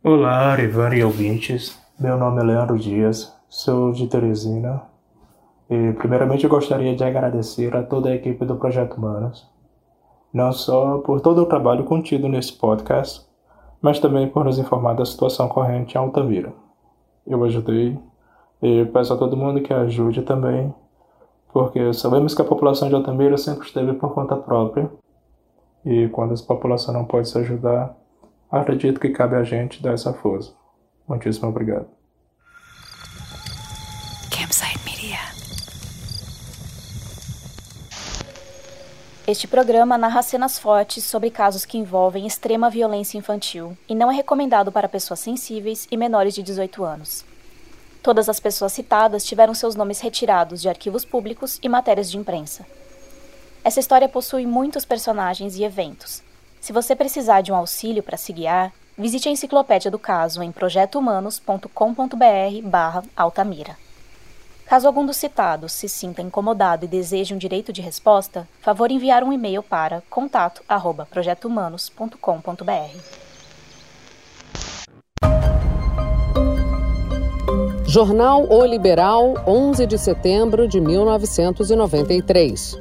Olá, Ivan e ouvintes. Meu nome é Leandro Dias, sou de Teresina. E, primeiramente, eu gostaria de agradecer a toda a equipe do Projeto Humanos, não só por todo o trabalho contido nesse podcast, mas também por nos informar da situação corrente em Altamira. Eu ajudei e peço a todo mundo que ajude também, porque sabemos que a população de Altamira sempre esteve por conta própria e quando a população não pode se ajudar, Acredito que cabe a gente dar essa força. Muitíssimo obrigado. Campsite Media. Este programa narra cenas fortes sobre casos que envolvem extrema violência infantil e não é recomendado para pessoas sensíveis e menores de 18 anos. Todas as pessoas citadas tiveram seus nomes retirados de arquivos públicos e matérias de imprensa. Essa história possui muitos personagens e eventos, se você precisar de um auxílio para se guiar, visite a enciclopédia do caso em projetohumanos.com.br barra Altamira. Caso algum dos citados se sinta incomodado e deseje um direito de resposta, favor enviar um e-mail para contato@projetohumanos.com.br. Jornal O Liberal, 11 de setembro de 1993.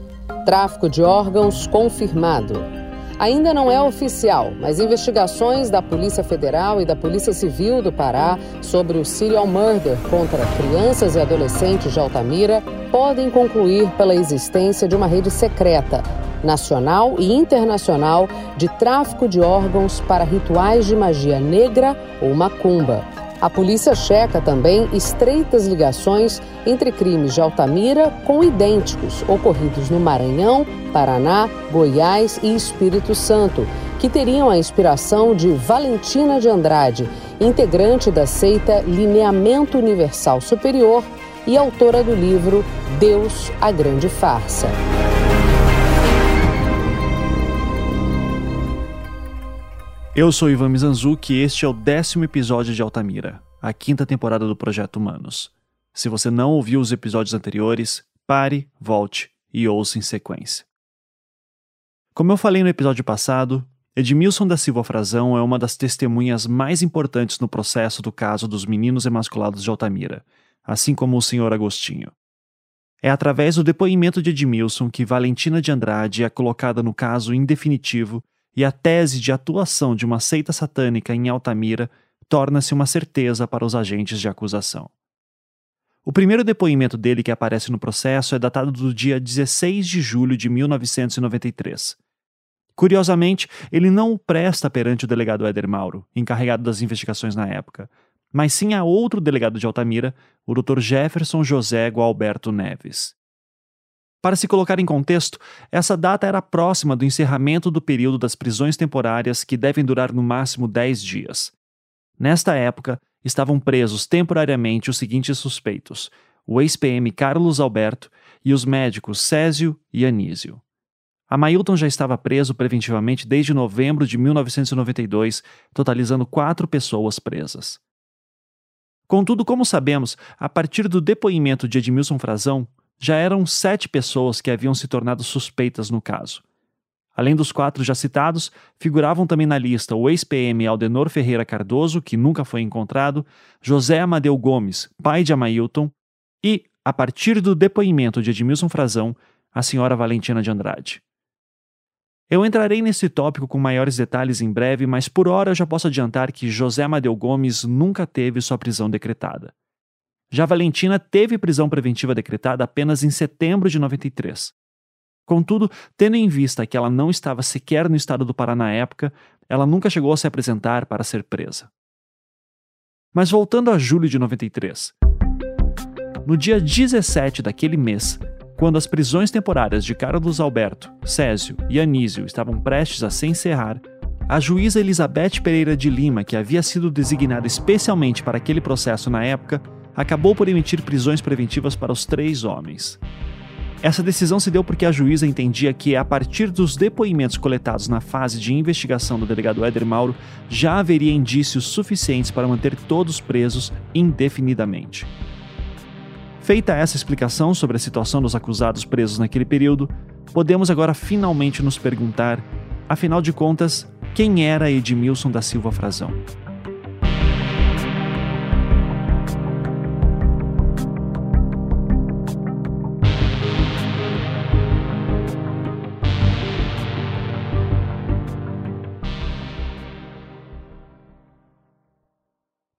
Tráfico de órgãos confirmado. Ainda não é oficial, mas investigações da Polícia Federal e da Polícia Civil do Pará sobre o serial murder contra crianças e adolescentes de Altamira podem concluir pela existência de uma rede secreta, nacional e internacional, de tráfico de órgãos para rituais de magia negra ou macumba. A polícia checa também estreitas ligações entre crimes de Altamira com idênticos ocorridos no Maranhão, Paraná, Goiás e Espírito Santo, que teriam a inspiração de Valentina de Andrade, integrante da seita Lineamento Universal Superior e autora do livro Deus, a Grande Farsa. Eu sou Ivan Mizanzuki e este é o décimo episódio de Altamira, a quinta temporada do Projeto Humanos. Se você não ouviu os episódios anteriores, pare, volte e ouça em sequência. Como eu falei no episódio passado, Edmilson da Silva Frazão é uma das testemunhas mais importantes no processo do caso dos meninos emasculados de Altamira, assim como o senhor Agostinho. É através do depoimento de Edmilson que Valentina de Andrade é colocada no caso em definitivo e a tese de atuação de uma seita satânica em Altamira torna-se uma certeza para os agentes de acusação. O primeiro depoimento dele que aparece no processo é datado do dia 16 de julho de 1993. Curiosamente, ele não o presta perante o delegado Éder Mauro, encarregado das investigações na época, mas sim a outro delegado de Altamira, o Dr. Jefferson José Gualberto Neves. Para se colocar em contexto, essa data era próxima do encerramento do período das prisões temporárias, que devem durar no máximo 10 dias. Nesta época, estavam presos temporariamente os seguintes suspeitos: o ex-PM Carlos Alberto e os médicos Césio e Anísio. Amailton já estava preso preventivamente desde novembro de 1992, totalizando quatro pessoas presas. Contudo, como sabemos, a partir do depoimento de Edmilson Frazão, já eram sete pessoas que haviam se tornado suspeitas no caso. Além dos quatro já citados, figuravam também na lista o ex-PM Aldenor Ferreira Cardoso, que nunca foi encontrado, José Amadeu Gomes, pai de Amailton, e, a partir do depoimento de Edmilson Frazão, a senhora Valentina de Andrade. Eu entrarei nesse tópico com maiores detalhes em breve, mas por hora eu já posso adiantar que José Amadeu Gomes nunca teve sua prisão decretada. Já Valentina teve prisão preventiva decretada apenas em setembro de 93. Contudo, tendo em vista que ela não estava sequer no estado do Pará na época, ela nunca chegou a se apresentar para ser presa. Mas voltando a julho de 93. No dia 17 daquele mês, quando as prisões temporárias de Carlos Alberto, Césio e Anísio estavam prestes a se encerrar, a juíza Elizabeth Pereira de Lima, que havia sido designada especialmente para aquele processo na época, acabou por emitir prisões preventivas para os três homens. Essa decisão se deu porque a juíza entendia que, a partir dos depoimentos coletados na fase de investigação do delegado Éder Mauro, já haveria indícios suficientes para manter todos presos indefinidamente. Feita essa explicação sobre a situação dos acusados presos naquele período, podemos agora finalmente nos perguntar, afinal de contas, quem era Edmilson da Silva Frazão?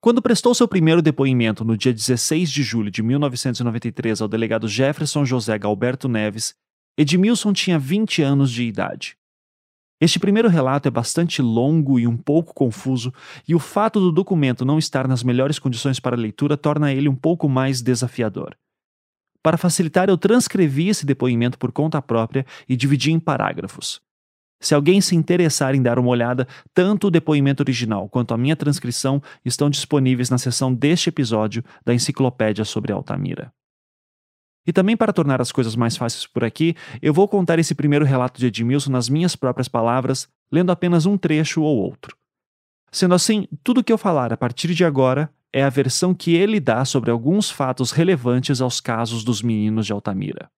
Quando prestou seu primeiro depoimento no dia 16 de julho de 1993 ao delegado Jefferson José Galberto Neves, Edmilson tinha 20 anos de idade. Este primeiro relato é bastante longo e um pouco confuso, e o fato do documento não estar nas melhores condições para leitura torna ele um pouco mais desafiador. Para facilitar, eu transcrevi esse depoimento por conta própria e dividi em parágrafos. Se alguém se interessar em dar uma olhada, tanto o depoimento original quanto a minha transcrição estão disponíveis na seção deste episódio da Enciclopédia sobre Altamira. E também para tornar as coisas mais fáceis por aqui, eu vou contar esse primeiro relato de Edmilson nas minhas próprias palavras, lendo apenas um trecho ou outro. Sendo assim, tudo o que eu falar a partir de agora é a versão que ele dá sobre alguns fatos relevantes aos casos dos meninos de Altamira.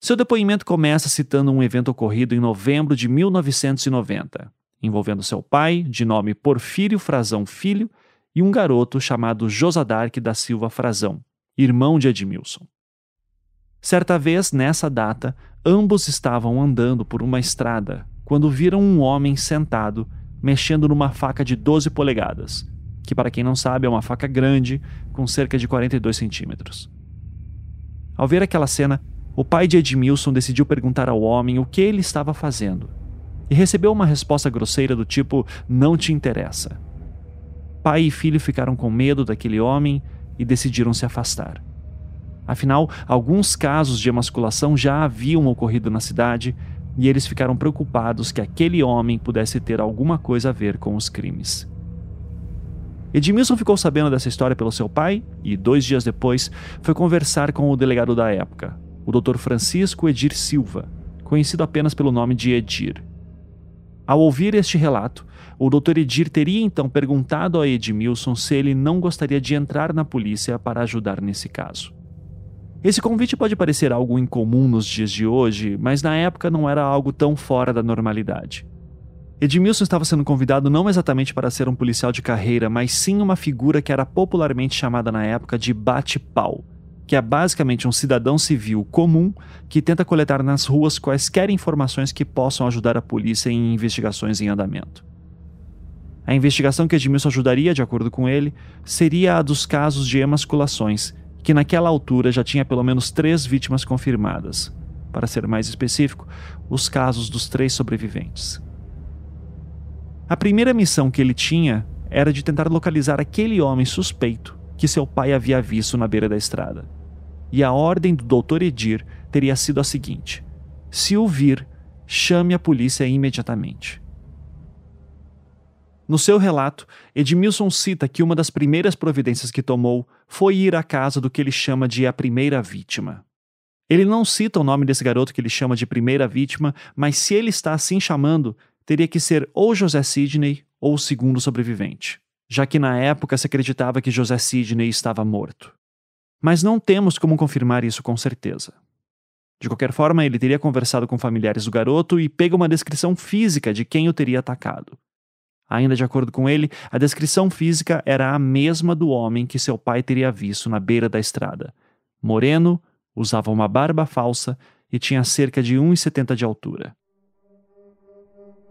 Seu depoimento começa citando um evento ocorrido em novembro de 1990, envolvendo seu pai, de nome Porfírio Frazão Filho, e um garoto chamado Josadark da Silva Frazão, irmão de Edmilson. Certa vez, nessa data, ambos estavam andando por uma estrada quando viram um homem sentado mexendo numa faca de 12 polegadas, que, para quem não sabe, é uma faca grande com cerca de 42 centímetros. Ao ver aquela cena, o pai de Edmilson decidiu perguntar ao homem o que ele estava fazendo e recebeu uma resposta grosseira do tipo: Não te interessa. Pai e filho ficaram com medo daquele homem e decidiram se afastar. Afinal, alguns casos de emasculação já haviam ocorrido na cidade e eles ficaram preocupados que aquele homem pudesse ter alguma coisa a ver com os crimes. Edmilson ficou sabendo dessa história pelo seu pai e, dois dias depois, foi conversar com o delegado da época, o Dr. Francisco Edir Silva, conhecido apenas pelo nome de Edir. Ao ouvir este relato, o Dr. Edir teria então perguntado a Edmilson se ele não gostaria de entrar na polícia para ajudar nesse caso. Esse convite pode parecer algo incomum nos dias de hoje, mas na época não era algo tão fora da normalidade. Edmilson estava sendo convidado não exatamente para ser um policial de carreira, mas sim uma figura que era popularmente chamada na época de bate-pau, que é basicamente um cidadão civil comum que tenta coletar nas ruas quaisquer informações que possam ajudar a polícia em investigações em andamento. A investigação que Edmilson ajudaria, de acordo com ele, seria a dos casos de emasculações, que naquela altura já tinha pelo menos três vítimas confirmadas. Para ser mais específico, os casos dos três sobreviventes. A primeira missão que ele tinha era de tentar localizar aquele homem suspeito que seu pai havia visto na beira da estrada e a ordem do Dr. Edir teria sido a seguinte: se o vir, chame a polícia imediatamente. No seu relato, Edmilson cita que uma das primeiras providências que tomou foi ir à casa do que ele chama de a primeira vítima. Ele não cita o nome desse garoto que ele chama de primeira vítima, mas se ele está assim chamando, teria que ser ou José Sidney ou o segundo sobrevivente, já que na época se acreditava que José Sidney estava morto mas não temos como confirmar isso com certeza. De qualquer forma, ele teria conversado com familiares do garoto e pego uma descrição física de quem o teria atacado. Ainda de acordo com ele, a descrição física era a mesma do homem que seu pai teria visto na beira da estrada. Moreno, usava uma barba falsa e tinha cerca de 1,70 de altura.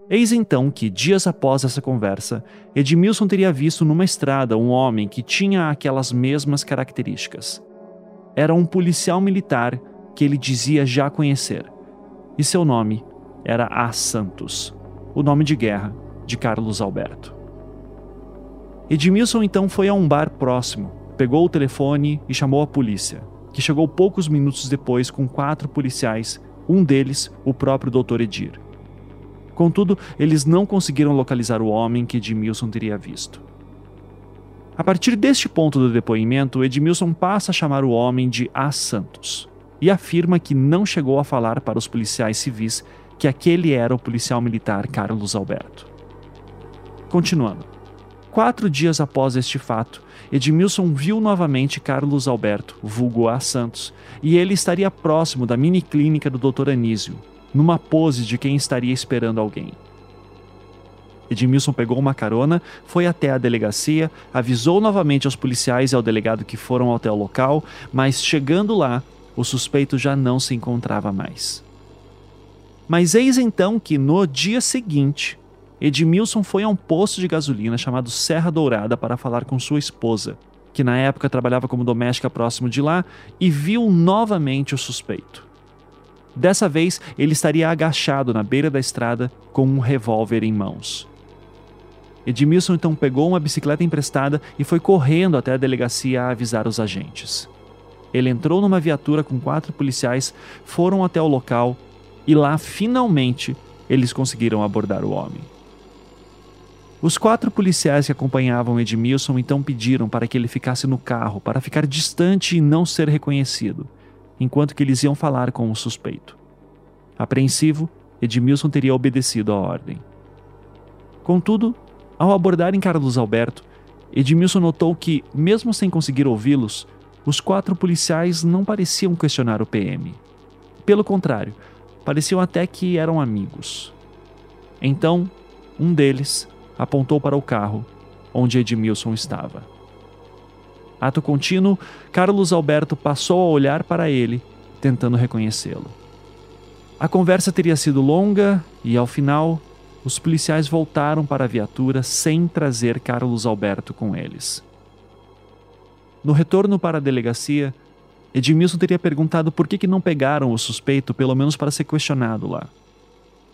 Eis então que, dias após essa conversa, Edmilson teria visto numa estrada um homem que tinha aquelas mesmas características. Era um policial militar que ele dizia já conhecer, e seu nome era A. Santos, o nome de guerra de Carlos Alberto. Edmilson então foi a um bar próximo, pegou o telefone e chamou a polícia, que chegou poucos minutos depois com quatro policiais, um deles o próprio Dr. Edir. Contudo, eles não conseguiram localizar o homem que Edmilson teria visto. A partir deste ponto do depoimento, Edmilson passa a chamar o homem de A. Santos e afirma que não chegou a falar para os policiais civis que aquele era o policial militar Carlos Alberto. Continuando. Quatro dias após este fato, Edmilson viu novamente Carlos Alberto, vulgo A. Santos, e ele estaria próximo da mini clínica do Dr. Anísio, numa pose de quem estaria esperando alguém. Edmilson pegou uma carona, foi até a delegacia, avisou novamente aos policiais e ao delegado que foram até o local, mas chegando lá, o suspeito já não se encontrava mais. Mas eis então que no dia seguinte, Edmilson foi a um posto de gasolina chamado Serra Dourada para falar com sua esposa, que na época trabalhava como doméstica próximo de lá, e viu novamente o suspeito. Dessa vez, ele estaria agachado na beira da estrada com um revólver em mãos. Edmilson então pegou uma bicicleta emprestada e foi correndo até a delegacia a avisar os agentes. Ele entrou numa viatura com quatro policiais, foram até o local e lá, finalmente, eles conseguiram abordar o homem. Os quatro policiais que acompanhavam Edmilson então pediram para que ele ficasse no carro para ficar distante e não ser reconhecido, enquanto que eles iam falar com o suspeito. Apreensivo, Edmilson teria obedecido à ordem. Contudo, ao abordarem Carlos Alberto, Edmilson notou que, mesmo sem conseguir ouvi-los, os quatro policiais não pareciam questionar o PM. Pelo contrário, pareciam até que eram amigos. Então, um deles apontou para o carro onde Edmilson estava. Ato contínuo, Carlos Alberto passou a olhar para ele, tentando reconhecê-lo. A conversa teria sido longa e, ao final, os policiais voltaram para a viatura sem trazer Carlos Alberto com eles. No retorno para a delegacia, Edmilson teria perguntado por que, que não pegaram o suspeito, pelo menos para ser questionado lá.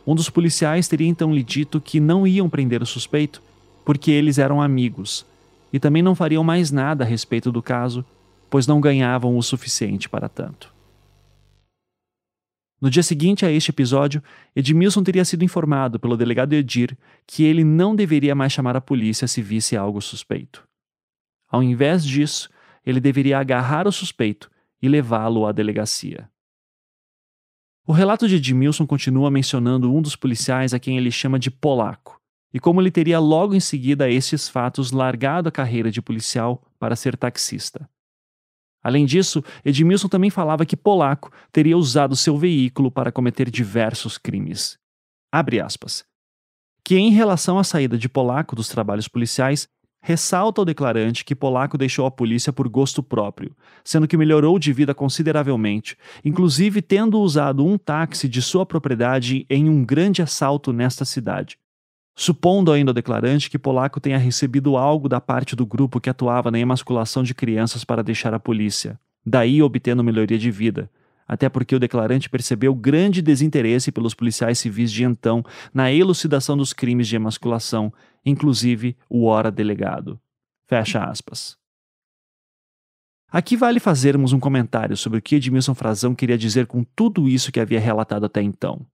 Um dos policiais teria então lhe dito que não iam prender o suspeito porque eles eram amigos e também não fariam mais nada a respeito do caso, pois não ganhavam o suficiente para tanto. No dia seguinte a este episódio, Edmilson teria sido informado pelo delegado Edir que ele não deveria mais chamar a polícia se visse algo suspeito. Ao invés disso, ele deveria agarrar o suspeito e levá-lo à delegacia. O relato de Edmilson continua mencionando um dos policiais a quem ele chama de polaco, e como ele teria logo em seguida a esses fatos largado a carreira de policial para ser taxista. Além disso, Edmilson também falava que Polaco teria usado seu veículo para cometer diversos crimes. Abre aspas. Que em relação à saída de Polaco dos trabalhos policiais, ressalta o declarante que Polaco deixou a polícia por gosto próprio, sendo que melhorou de vida consideravelmente, inclusive tendo usado um táxi de sua propriedade em um grande assalto nesta cidade. Supondo ainda o declarante que Polaco tenha recebido algo da parte do grupo que atuava na emasculação de crianças para deixar a polícia, daí obtendo melhoria de vida, até porque o declarante percebeu grande desinteresse pelos policiais civis de então na elucidação dos crimes de emasculação, inclusive o ora delegado. Fecha aspas. Aqui vale fazermos um comentário sobre o que Edmilson Frazão queria dizer com tudo isso que havia relatado até então.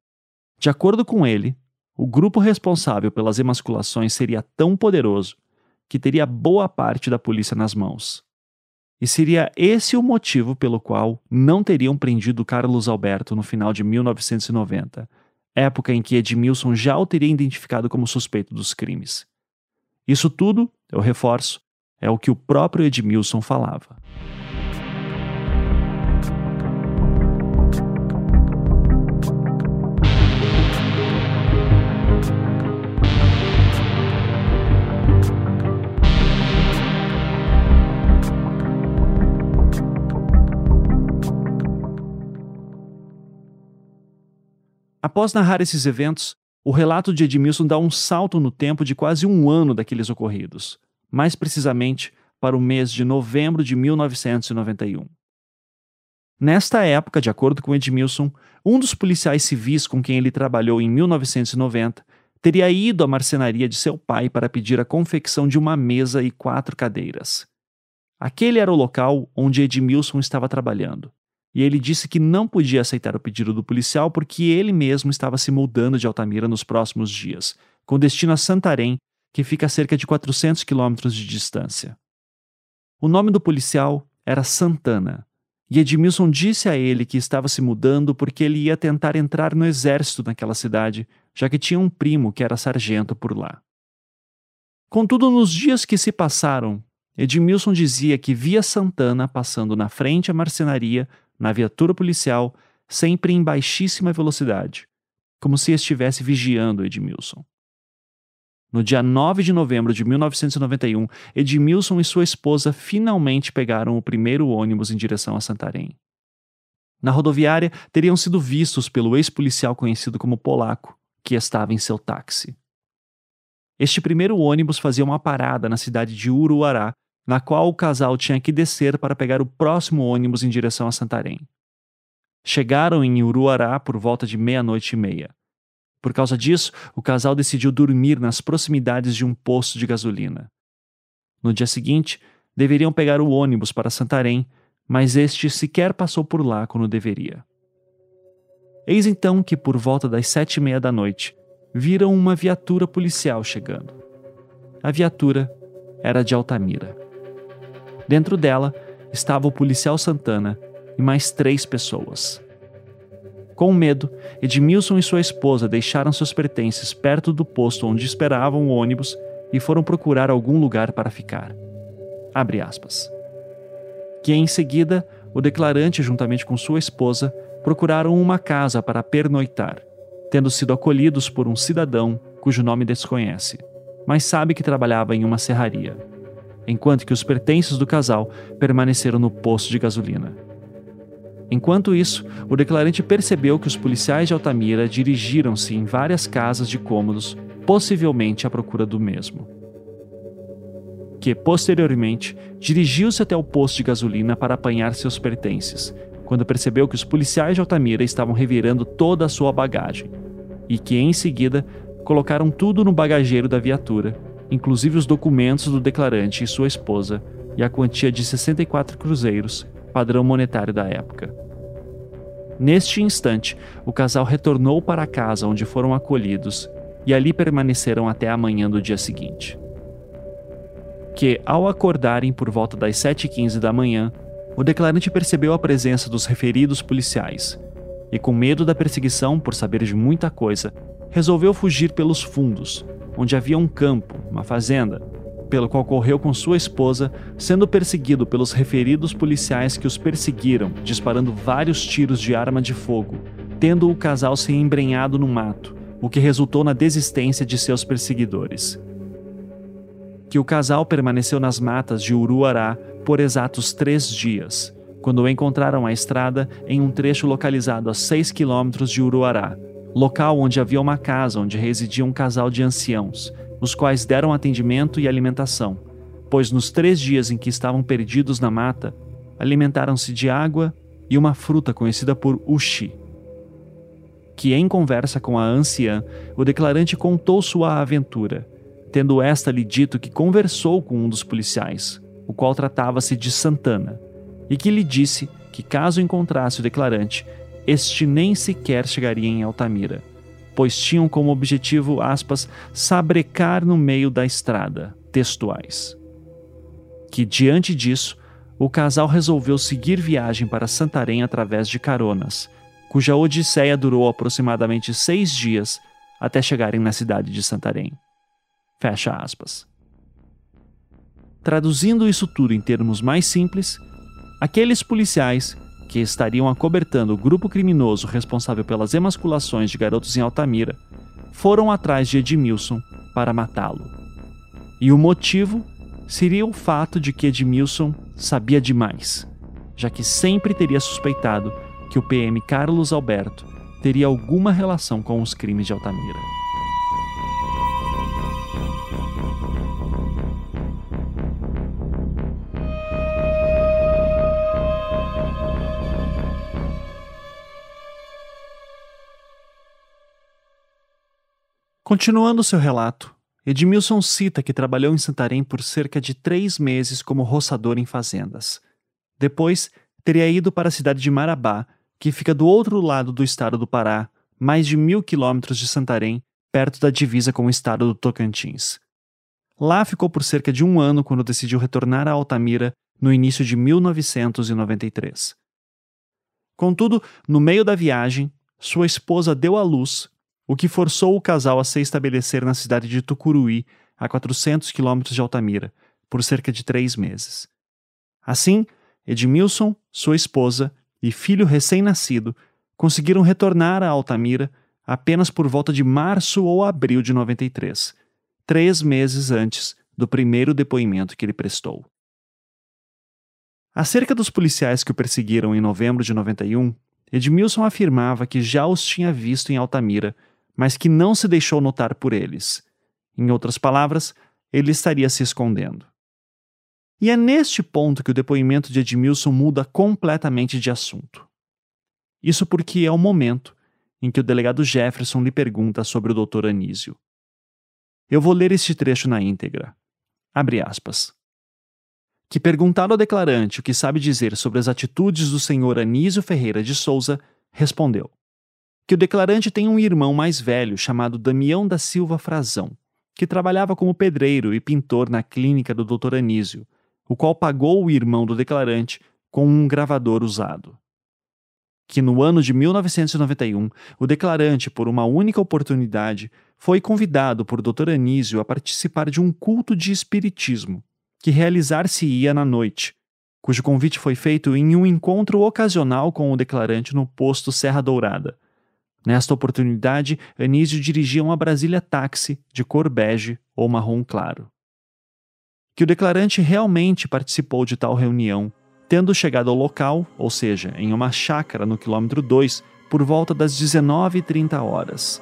De acordo com ele, o grupo responsável pelas emasculações seria tão poderoso que teria boa parte da polícia nas mãos. E seria esse o motivo pelo qual não teriam prendido Carlos Alberto no final de 1990, época em que Edmilson já o teria identificado como suspeito dos crimes. Isso tudo, eu reforço, é o que o próprio Edmilson falava. Após narrar esses eventos, o relato de Edmilson dá um salto no tempo de quase um ano daqueles ocorridos, mais precisamente para o mês de novembro de 1991. Nesta época, de acordo com Edmilson, um dos policiais civis com quem ele trabalhou em 1990 teria ido à marcenaria de seu pai para pedir a confecção de uma mesa e quatro cadeiras. Aquele era o local onde Edmilson estava trabalhando e ele disse que não podia aceitar o pedido do policial porque ele mesmo estava se mudando de Altamira nos próximos dias, com destino a Santarém, que fica a cerca de 400 quilômetros de distância. O nome do policial era Santana, e Edmilson disse a ele que estava se mudando porque ele ia tentar entrar no exército naquela cidade, já que tinha um primo que era sargento por lá. Contudo, nos dias que se passaram, Edmilson dizia que via Santana passando na frente à marcenaria na viatura policial, sempre em baixíssima velocidade, como se estivesse vigiando Edmilson. No dia 9 de novembro de 1991, Edmilson e sua esposa finalmente pegaram o primeiro ônibus em direção a Santarém. Na rodoviária, teriam sido vistos pelo ex-policial conhecido como Polaco, que estava em seu táxi. Este primeiro ônibus fazia uma parada na cidade de Uruará, na qual o casal tinha que descer para pegar o próximo ônibus em direção a Santarém. Chegaram em Uruará por volta de meia-noite e meia. Por causa disso, o casal decidiu dormir nas proximidades de um posto de gasolina. No dia seguinte, deveriam pegar o ônibus para Santarém, mas este sequer passou por lá quando deveria. Eis então que, por volta das sete e meia da noite, viram uma viatura policial chegando. A viatura era de Altamira. Dentro dela estava o policial Santana e mais três pessoas. Com medo, Edmilson e sua esposa deixaram seus pertences perto do posto onde esperavam o ônibus e foram procurar algum lugar para ficar. Abre aspas. Que em seguida, o declarante, juntamente com sua esposa, procuraram uma casa para pernoitar, tendo sido acolhidos por um cidadão cujo nome desconhece, mas sabe que trabalhava em uma serraria, enquanto que os pertences do casal permaneceram no posto de gasolina. Enquanto isso, o declarante percebeu que os policiais de Altamira dirigiram-se em várias casas de cômodos, possivelmente à procura do mesmo. Que, posteriormente, dirigiu-se até o posto de gasolina para apanhar seus pertences, quando percebeu que os policiais de Altamira estavam revirando toda a sua bagagem, e que, em seguida, colocaram tudo no bagageiro da viatura, inclusive os documentos do declarante e sua esposa, e a quantia de 64 cruzeiros, padrão monetário da época. Neste instante, o casal retornou para a casa onde foram acolhidos e ali permaneceram até a manhã do dia seguinte. Que, ao acordarem por volta das 7h15 da manhã, o declarante percebeu a presença dos referidos policiais e, com medo da perseguição por saber de muita coisa, resolveu fugir pelos fundos, onde havia um campo, uma fazenda, pelo qual correu com sua esposa, sendo perseguido pelos referidos policiais que os perseguiram, disparando vários tiros de arma de fogo, tendo o casal se embrenhado no mato, o que resultou na desistência de seus perseguidores. Que o casal permaneceu nas matas de Uruará por exatos três dias, quando encontraram a estrada em um trecho localizado a 6 quilômetros de Uruará, local onde havia uma casa onde residia um casal de anciãos, os quais deram atendimento e alimentação, pois nos três dias em que estavam perdidos na mata, alimentaram-se de água e uma fruta conhecida por ushi. Que, em conversa com a anciã, o declarante contou sua aventura, tendo esta lhe dito que conversou com um dos policiais, o qual tratava-se de Santana, e que lhe disse que, caso encontrasse o declarante, este nem sequer chegaria em Altamira pois tinham como objetivo, aspas, sabrecar no meio da estrada, textuais. Que diante disso, o casal resolveu seguir viagem para Santarém através de caronas, cuja odisseia durou aproximadamente seis dias até chegarem na cidade de Santarém. Fecha aspas. Traduzindo isso tudo em termos mais simples, aqueles policiais que estariam acobertando o grupo criminoso responsável pelas emasculações de garotos em Altamira, foram atrás de Edmilson para matá-lo. E o motivo seria o fato de que Edmilson sabia demais, já que sempre teria suspeitado que o PM Carlos Alberto teria alguma relação com os crimes de Altamira. Continuando seu relato, Edmilson cita que trabalhou em Santarém por cerca de três meses como roçador em fazendas. Depois, teria ido para a cidade de Marabá, que fica do outro lado do estado do Pará, mais de mil quilômetros de Santarém, perto da divisa com o estado do Tocantins. Lá ficou por cerca de um ano quando decidiu retornar a Altamira no início de 1993. Contudo, no meio da viagem, sua esposa deu à luz o que forçou o casal a se estabelecer na cidade de Tucuruí, a 400 quilômetros de Altamira, por cerca de três meses. Assim, Edmilson, sua esposa e filho recém-nascido conseguiram retornar a Altamira apenas por volta de março ou abril de 93, três meses antes do primeiro depoimento que ele prestou. Acerca dos policiais que o perseguiram em novembro de 91, Edmilson afirmava que já os tinha visto em Altamira mas que não se deixou notar por eles. Em outras palavras, ele estaria se escondendo. E é neste ponto que o depoimento de Edmilson muda completamente de assunto. Isso porque é o momento em que o delegado Jefferson lhe pergunta sobre o Dr. Anísio. Eu vou ler este trecho na íntegra. Abre aspas. Que perguntado ao declarante o que sabe dizer sobre as atitudes do senhor Anísio Ferreira de Souza, respondeu que o declarante tem um irmão mais velho chamado Damião da Silva Frazão, que trabalhava como pedreiro e pintor na clínica do Dr. Anísio, o qual pagou o irmão do declarante com um gravador usado que no ano de 1991, o declarante, por uma única oportunidade, foi convidado por Dr. Anísio a participar de um culto de espiritismo, que realizar-se-ia na noite, cujo convite foi feito em um encontro ocasional com o declarante no posto Serra Dourada. Nesta oportunidade, Anísio dirigia uma Brasília táxi de cor bege ou marrom claro. Que o declarante realmente participou de tal reunião tendo chegado ao local, ou seja, em uma chácara no quilômetro 2, por volta das 19h30 horas.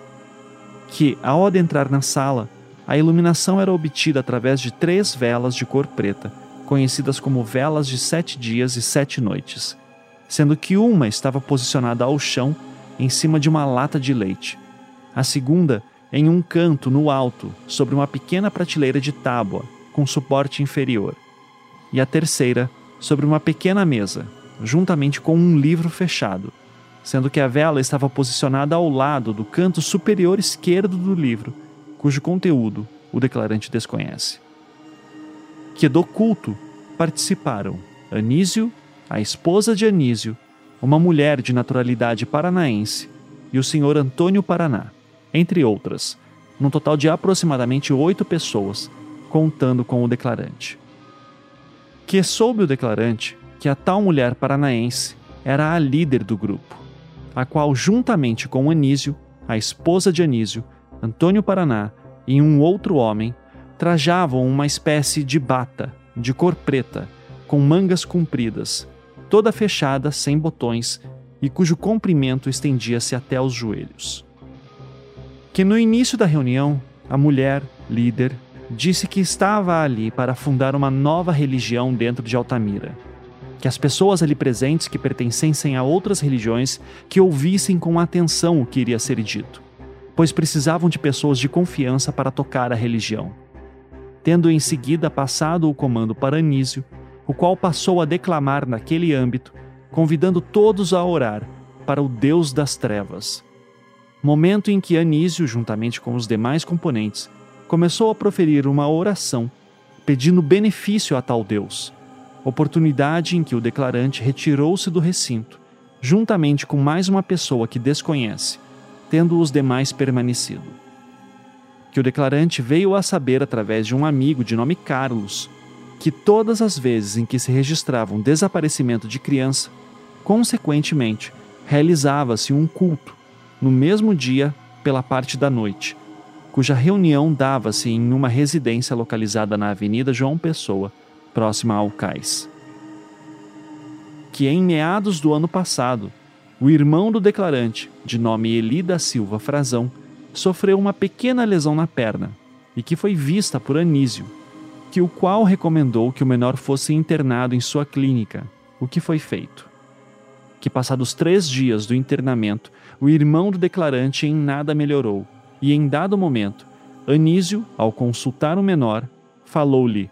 Que, ao adentrar na sala, a iluminação era obtida através de três velas de cor preta, conhecidas como velas de sete dias e sete noites, sendo que uma estava posicionada ao chão, em cima de uma lata de leite, a segunda em um canto no alto, sobre uma pequena prateleira de tábua, com suporte inferior, e a terceira sobre uma pequena mesa, juntamente com um livro fechado, sendo que a vela estava posicionada ao lado do canto superior esquerdo do livro, cujo conteúdo o declarante desconhece. Que do culto participaram Anísio, a esposa de Anísio, uma mulher de naturalidade paranaense e o senhor Antônio Paraná, entre outras, num total de aproximadamente oito pessoas, contando com o declarante. Que soube o declarante que a tal mulher paranaense era a líder do grupo, a qual, juntamente com Anísio, a esposa de Anísio, Antônio Paraná e um outro homem, trajavam uma espécie de bata de cor preta, com mangas compridas, toda fechada, sem botões e cujo comprimento estendia-se até os joelhos. Que no início da reunião, a mulher, líder, disse que estava ali para fundar uma nova religião dentro de Altamira. Que as pessoas ali presentes que pertencessem a outras religiões que ouvissem com atenção o que iria ser dito, pois precisavam de pessoas de confiança para tocar a religião. Tendo em seguida passado o comando para Anísio, o qual passou a declamar naquele âmbito, convidando todos a orar para o Deus das Trevas. Momento em que Anísio, juntamente com os demais componentes, começou a proferir uma oração pedindo benefício a tal Deus, oportunidade em que o declarante retirou-se do recinto, juntamente com mais uma pessoa que desconhece, tendo os demais permanecido. Que o declarante veio a saber através de um amigo de nome Carlos que todas as vezes em que se registrava um desaparecimento de criança, consequentemente, realizava-se um culto, no mesmo dia, pela parte da noite, cuja reunião dava-se em uma residência localizada na Avenida João Pessoa, próxima ao cais. Que em meados do ano passado, o irmão do declarante, de nome Eli da Silva Frazão, sofreu uma pequena lesão na perna e que foi vista por Anísio, que o qual recomendou que o menor fosse internado em sua clínica, o que foi feito. Que passados três dias do internamento, o irmão do declarante em nada melhorou e em dado momento, Anísio, ao consultar o menor, falou-lhe: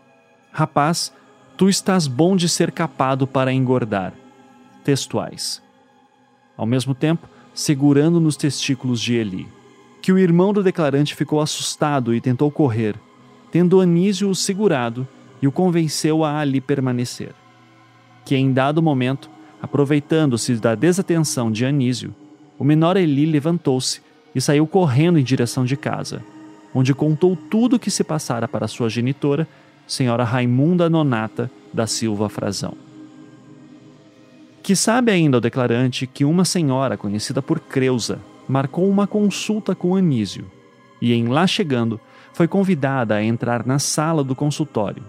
Rapaz, tu estás bom de ser capado para engordar. Textuais. Ao mesmo tempo, segurando nos testículos de Eli. Que o irmão do declarante ficou assustado e tentou correr, tendo Anísio o segurado e o convenceu a ali permanecer. Que em dado momento, aproveitando-se da desatenção de Anísio, o menor Eli levantou-se e saiu correndo em direção de casa, onde contou tudo o que se passara para sua genitora, senhora Raimunda Nonata da Silva Frazão. Que sabe ainda o declarante que uma senhora conhecida por Creusa marcou uma consulta com Anísio e, em lá chegando, foi convidada a entrar na sala do consultório.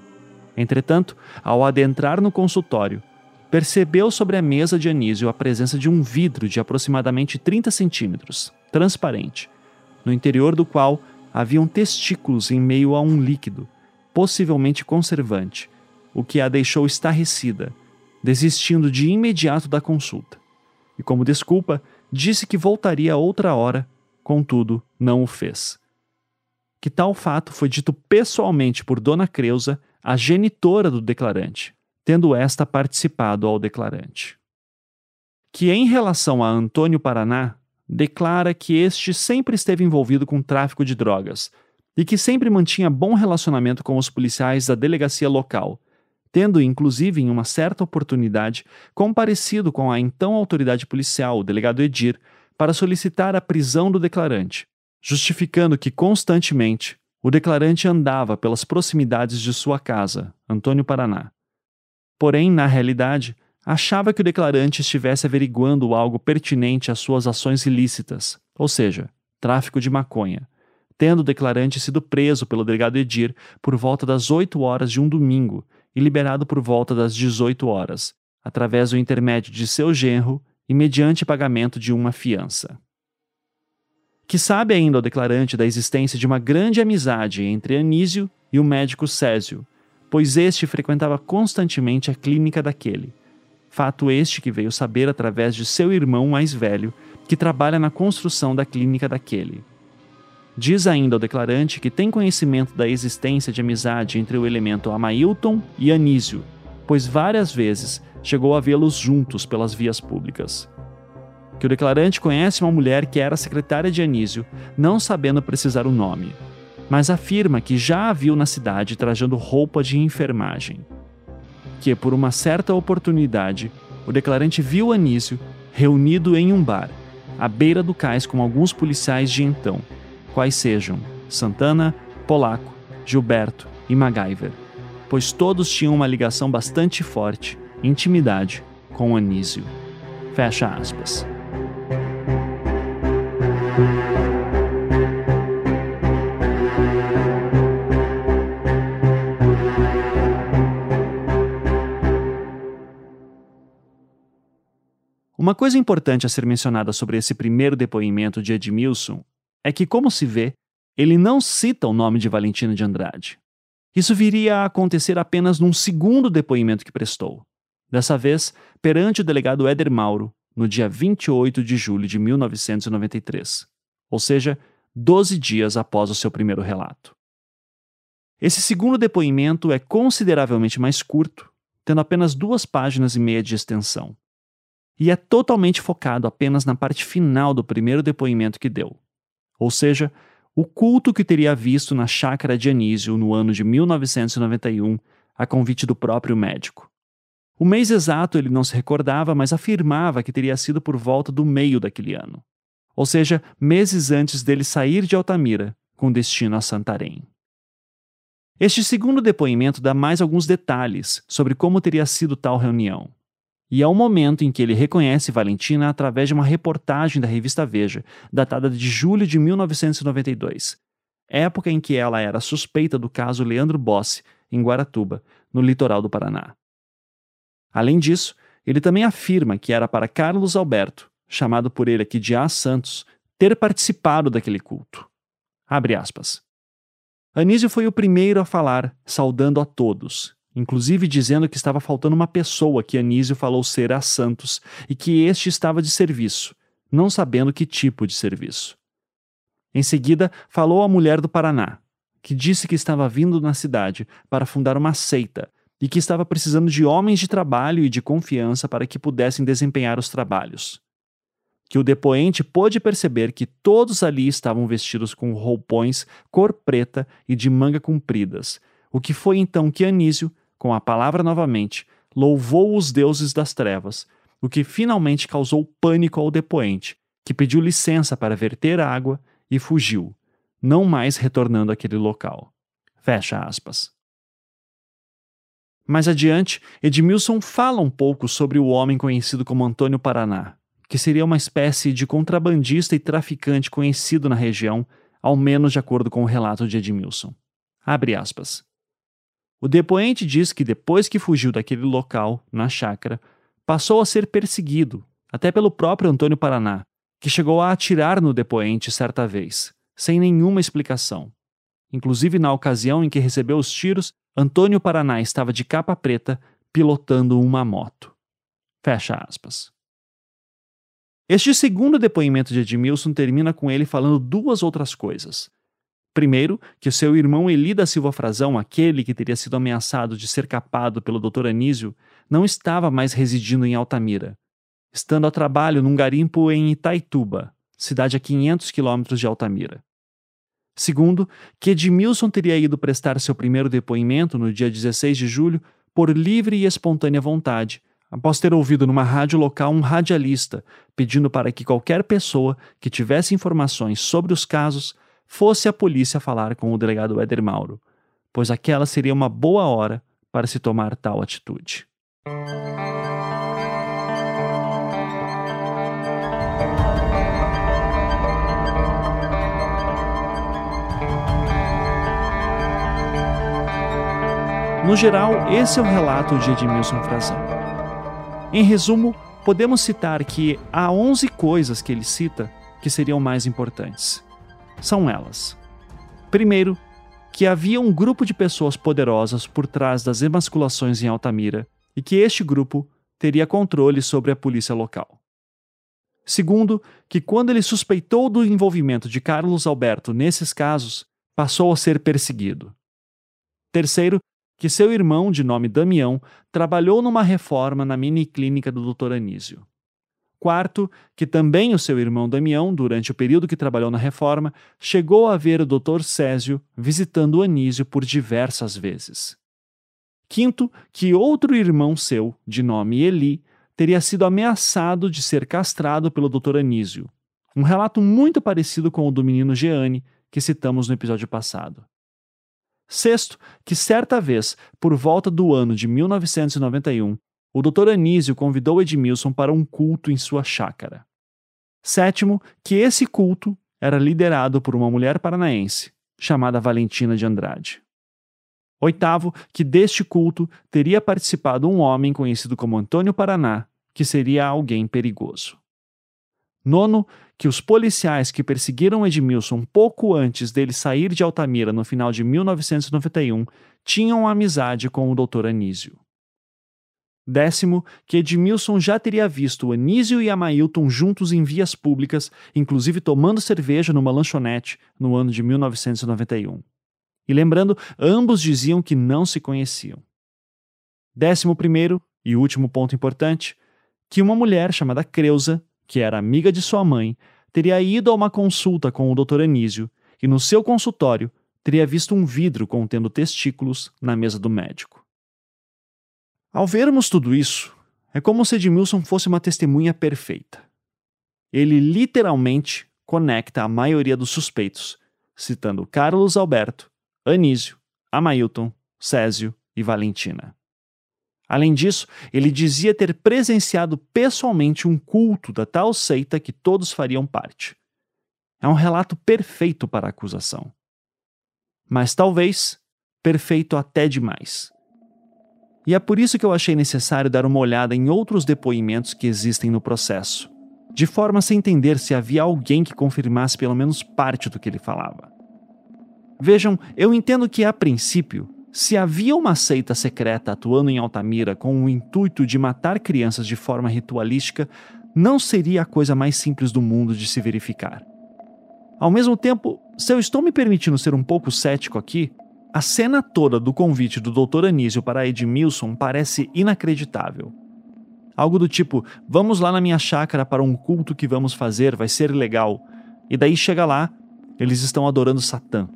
Entretanto, ao adentrar no consultório, percebeu sobre a mesa de Anísio a presença de um vidro de aproximadamente 30 centímetros, transparente, no interior do qual haviam testículos em meio a um líquido, possivelmente conservante, o que a deixou estarrecida, desistindo de imediato da consulta. E como desculpa, disse que voltaria outra hora, contudo, não o fez. Que tal fato foi dito pessoalmente por Dona Creusa, a genitora do declarante, tendo esta participado ao declarante. Que em relação a Antônio Paraná, declara que este sempre esteve envolvido com tráfico de drogas e que sempre mantinha bom relacionamento com os policiais da delegacia local, tendo inclusive em uma certa oportunidade comparecido com a então autoridade policial, o delegado Edir, para solicitar a prisão do declarante, justificando que constantemente o declarante andava pelas proximidades de sua casa, Antônio Paraná. Porém, na realidade, achava que o declarante estivesse averiguando algo pertinente às suas ações ilícitas, ou seja, tráfico de maconha, tendo o declarante sido preso pelo delegado Edir por volta das 8 horas de um domingo e liberado por volta das 18 horas, através do intermédio de seu genro e mediante pagamento de uma fiança. Que sabe ainda o declarante da existência de uma grande amizade entre Anísio e o médico Césio, pois este frequentava constantemente a clínica daquele. Fato este que veio saber através de seu irmão mais velho, que trabalha na construção da clínica daquele. Diz ainda o declarante que tem conhecimento da existência de amizade entre o elemento Amailton e Anísio, pois várias vezes chegou a vê-los juntos pelas vias públicas. Que o declarante conhece uma mulher que era secretária de Anísio, não sabendo precisar o nome, mas afirma que já a viu na cidade trajando roupa de enfermagem. Que, por uma certa oportunidade, o declarante viu Anísio reunido em um bar, à beira do cais com alguns policiais de então, quais sejam Santana, Polaco, Gilberto e MacGyver, pois todos tinham uma ligação bastante forte, intimidade, com Anísio. Fecha aspas. Uma coisa importante a ser mencionada sobre esse primeiro depoimento de Edmilson é que, como se vê, ele não cita o nome de Valentina de Andrade. Isso viria a acontecer apenas num segundo depoimento que prestou. Dessa vez, perante o delegado Éder Mauro, no dia 28 de julho de 1993, ou seja, 12 dias após o seu primeiro relato. Esse segundo depoimento é consideravelmente mais curto, tendo apenas duas páginas e meia de extensão, e é totalmente focado apenas na parte final do primeiro depoimento que deu, ou seja, o culto que teria visto na chácara de Anísio no ano de 1991, a convite do próprio médico. O mês exato ele não se recordava, mas afirmava que teria sido por volta do meio daquele ano, ou seja, meses antes dele sair de Altamira, com destino a Santarém. Este segundo depoimento dá mais alguns detalhes sobre como teria sido tal reunião, e é o momento em que ele reconhece Valentina através de uma reportagem da revista Veja, datada de julho de 1992, época em que ela era suspeita do caso Leandro Bossi, em Guaratuba, no litoral do Paraná. Além disso, ele também afirma que era para Carlos Alberto, chamado por ele aqui de A. Santos, ter participado daquele culto. Abre aspas. Anísio foi o primeiro a falar, saudando a todos, inclusive dizendo que estava faltando uma pessoa que Anísio falou ser a Santos e que este estava de serviço, não sabendo que tipo de serviço. Em seguida, falou à mulher do Paraná, que disse que estava vindo na cidade para fundar uma seita e que estava precisando de homens de trabalho e de confiança para que pudessem desempenhar os trabalhos. Que o depoente pôde perceber que todos ali estavam vestidos com roupões cor preta e de manga compridas, o que foi então que Anísio, com a palavra novamente, louvou os deuses das trevas, o que finalmente causou pânico ao depoente, que pediu licença para verter água e fugiu, não mais retornando àquele local. Fecha aspas. Mais adiante, Edmilson fala um pouco sobre o homem conhecido como Antônio Paraná, que seria uma espécie de contrabandista e traficante conhecido na região, ao menos de acordo com o relato de Edmilson. Abre aspas. O depoente diz que depois que fugiu daquele local, na chácara, passou a ser perseguido, até pelo próprio Antônio Paraná, que chegou a atirar no depoente certa vez, sem nenhuma explicação. Inclusive, na ocasião em que recebeu os tiros, Antônio Paraná estava de capa preta, pilotando uma moto. Fecha aspas. Este segundo depoimento de Edmilson termina com ele falando duas outras coisas. Primeiro, que seu irmão Eli da Silva Frazão, aquele que teria sido ameaçado de ser capado pelo Dr. Anísio, não estava mais residindo em Altamira, estando a trabalho num garimpo em Itaituba, cidade a 500 quilômetros de Altamira. Segundo, que Edmilson teria ido prestar seu primeiro depoimento no dia 16 de julho por livre e espontânea vontade, após ter ouvido numa rádio local um radialista pedindo para que qualquer pessoa que tivesse informações sobre os casos fosse a polícia falar com o delegado Éder Mauro, pois aquela seria uma boa hora para se tomar tal atitude. No geral, esse é o relato de Edmilson Frazão. Em resumo, podemos citar que há 11 coisas que ele cita que seriam mais importantes. São elas: primeiro, que havia um grupo de pessoas poderosas por trás das emasculações em Altamira e que este grupo teria controle sobre a polícia local. Segundo, que quando ele suspeitou do envolvimento de Carlos Alberto nesses casos, passou a ser perseguido. Terceiro, que seu irmão, de nome Damião, trabalhou numa reforma na mini clínica do Dr. Anísio. Quarto, que também o seu irmão Damião, durante o período que trabalhou na reforma, chegou a ver o Dr. Césio visitando Anísio por diversas vezes. Quinto, que outro irmão seu, de nome Eli, teria sido ameaçado de ser castrado pelo Dr. Anísio. Um relato muito parecido com o do menino Jeane, que citamos no episódio passado. Sexto, que certa vez, por volta do ano de 1991, o Dr. Anísio convidou Edmilson para um culto em sua chácara. Sétimo, que esse culto era liderado por uma mulher paranaense, chamada Valentina de Andrade. Oitavo, que deste culto teria participado um homem conhecido como Antônio Paraná, que seria alguém perigoso. Nono, que os policiais que perseguiram Edmilson pouco antes dele sair de Altamira no final de 1991 tinham amizade com o Dr. Anísio. Décimo, que Edmilson já teria visto Anísio e Amailton juntos em vias públicas, inclusive tomando cerveja numa lanchonete no ano de 1991. E lembrando, ambos diziam que não se conheciam. Décimo primeiro e último ponto importante, que uma mulher chamada Creusa que era amiga de sua mãe, teria ido a uma consulta com o Dr. Anísio e no seu consultório teria visto um vidro contendo testículos na mesa do médico. Ao vermos tudo isso, é como se Edmilson fosse uma testemunha perfeita. Ele literalmente conecta a maioria dos suspeitos, citando Carlos Alberto, Anísio, Amailton, Césio e Valentina. Além disso, ele dizia ter presenciado pessoalmente um culto da tal seita que todos fariam parte. É um relato perfeito para a acusação. Mas talvez perfeito até demais. E é por isso que eu achei necessário dar uma olhada em outros depoimentos que existem no processo, de forma a se entender se havia alguém que confirmasse pelo menos parte do que ele falava. Vejam, eu entendo que, a princípio, se havia uma seita secreta atuando em Altamira com o intuito de matar crianças de forma ritualística, não seria a coisa mais simples do mundo de se verificar. Ao mesmo tempo, se eu estou me permitindo ser um pouco cético aqui, a cena toda do convite do Dr. Anísio para Edmilson parece inacreditável. Algo do tipo: vamos lá na minha chácara para um culto que vamos fazer, vai ser legal. E daí chega lá, eles estão adorando Satã.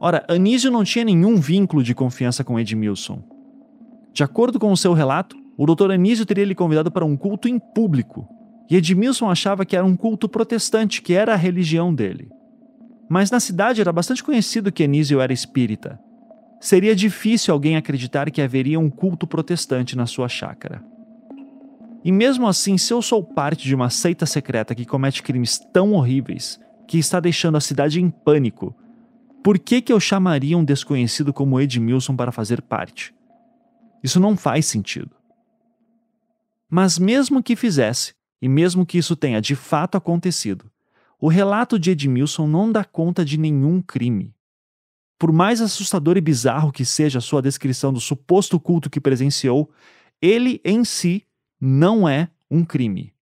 Ora, Anísio não tinha nenhum vínculo de confiança com Edmilson. De acordo com o seu relato, o Dr. Anísio teria lhe convidado para um culto em público, e Edmilson achava que era um culto protestante, que era a religião dele. Mas na cidade era bastante conhecido que Anísio era espírita. Seria difícil alguém acreditar que haveria um culto protestante na sua chácara. E mesmo assim, se eu sou parte de uma seita secreta que comete crimes tão horríveis, que está deixando a cidade em pânico, por que, que eu chamaria um desconhecido como Edmilson para fazer parte? Isso não faz sentido. Mas mesmo que fizesse, e mesmo que isso tenha de fato acontecido, o relato de Edmilson não dá conta de nenhum crime. Por mais assustador e bizarro que seja a sua descrição do suposto culto que presenciou, ele em si não é um crime.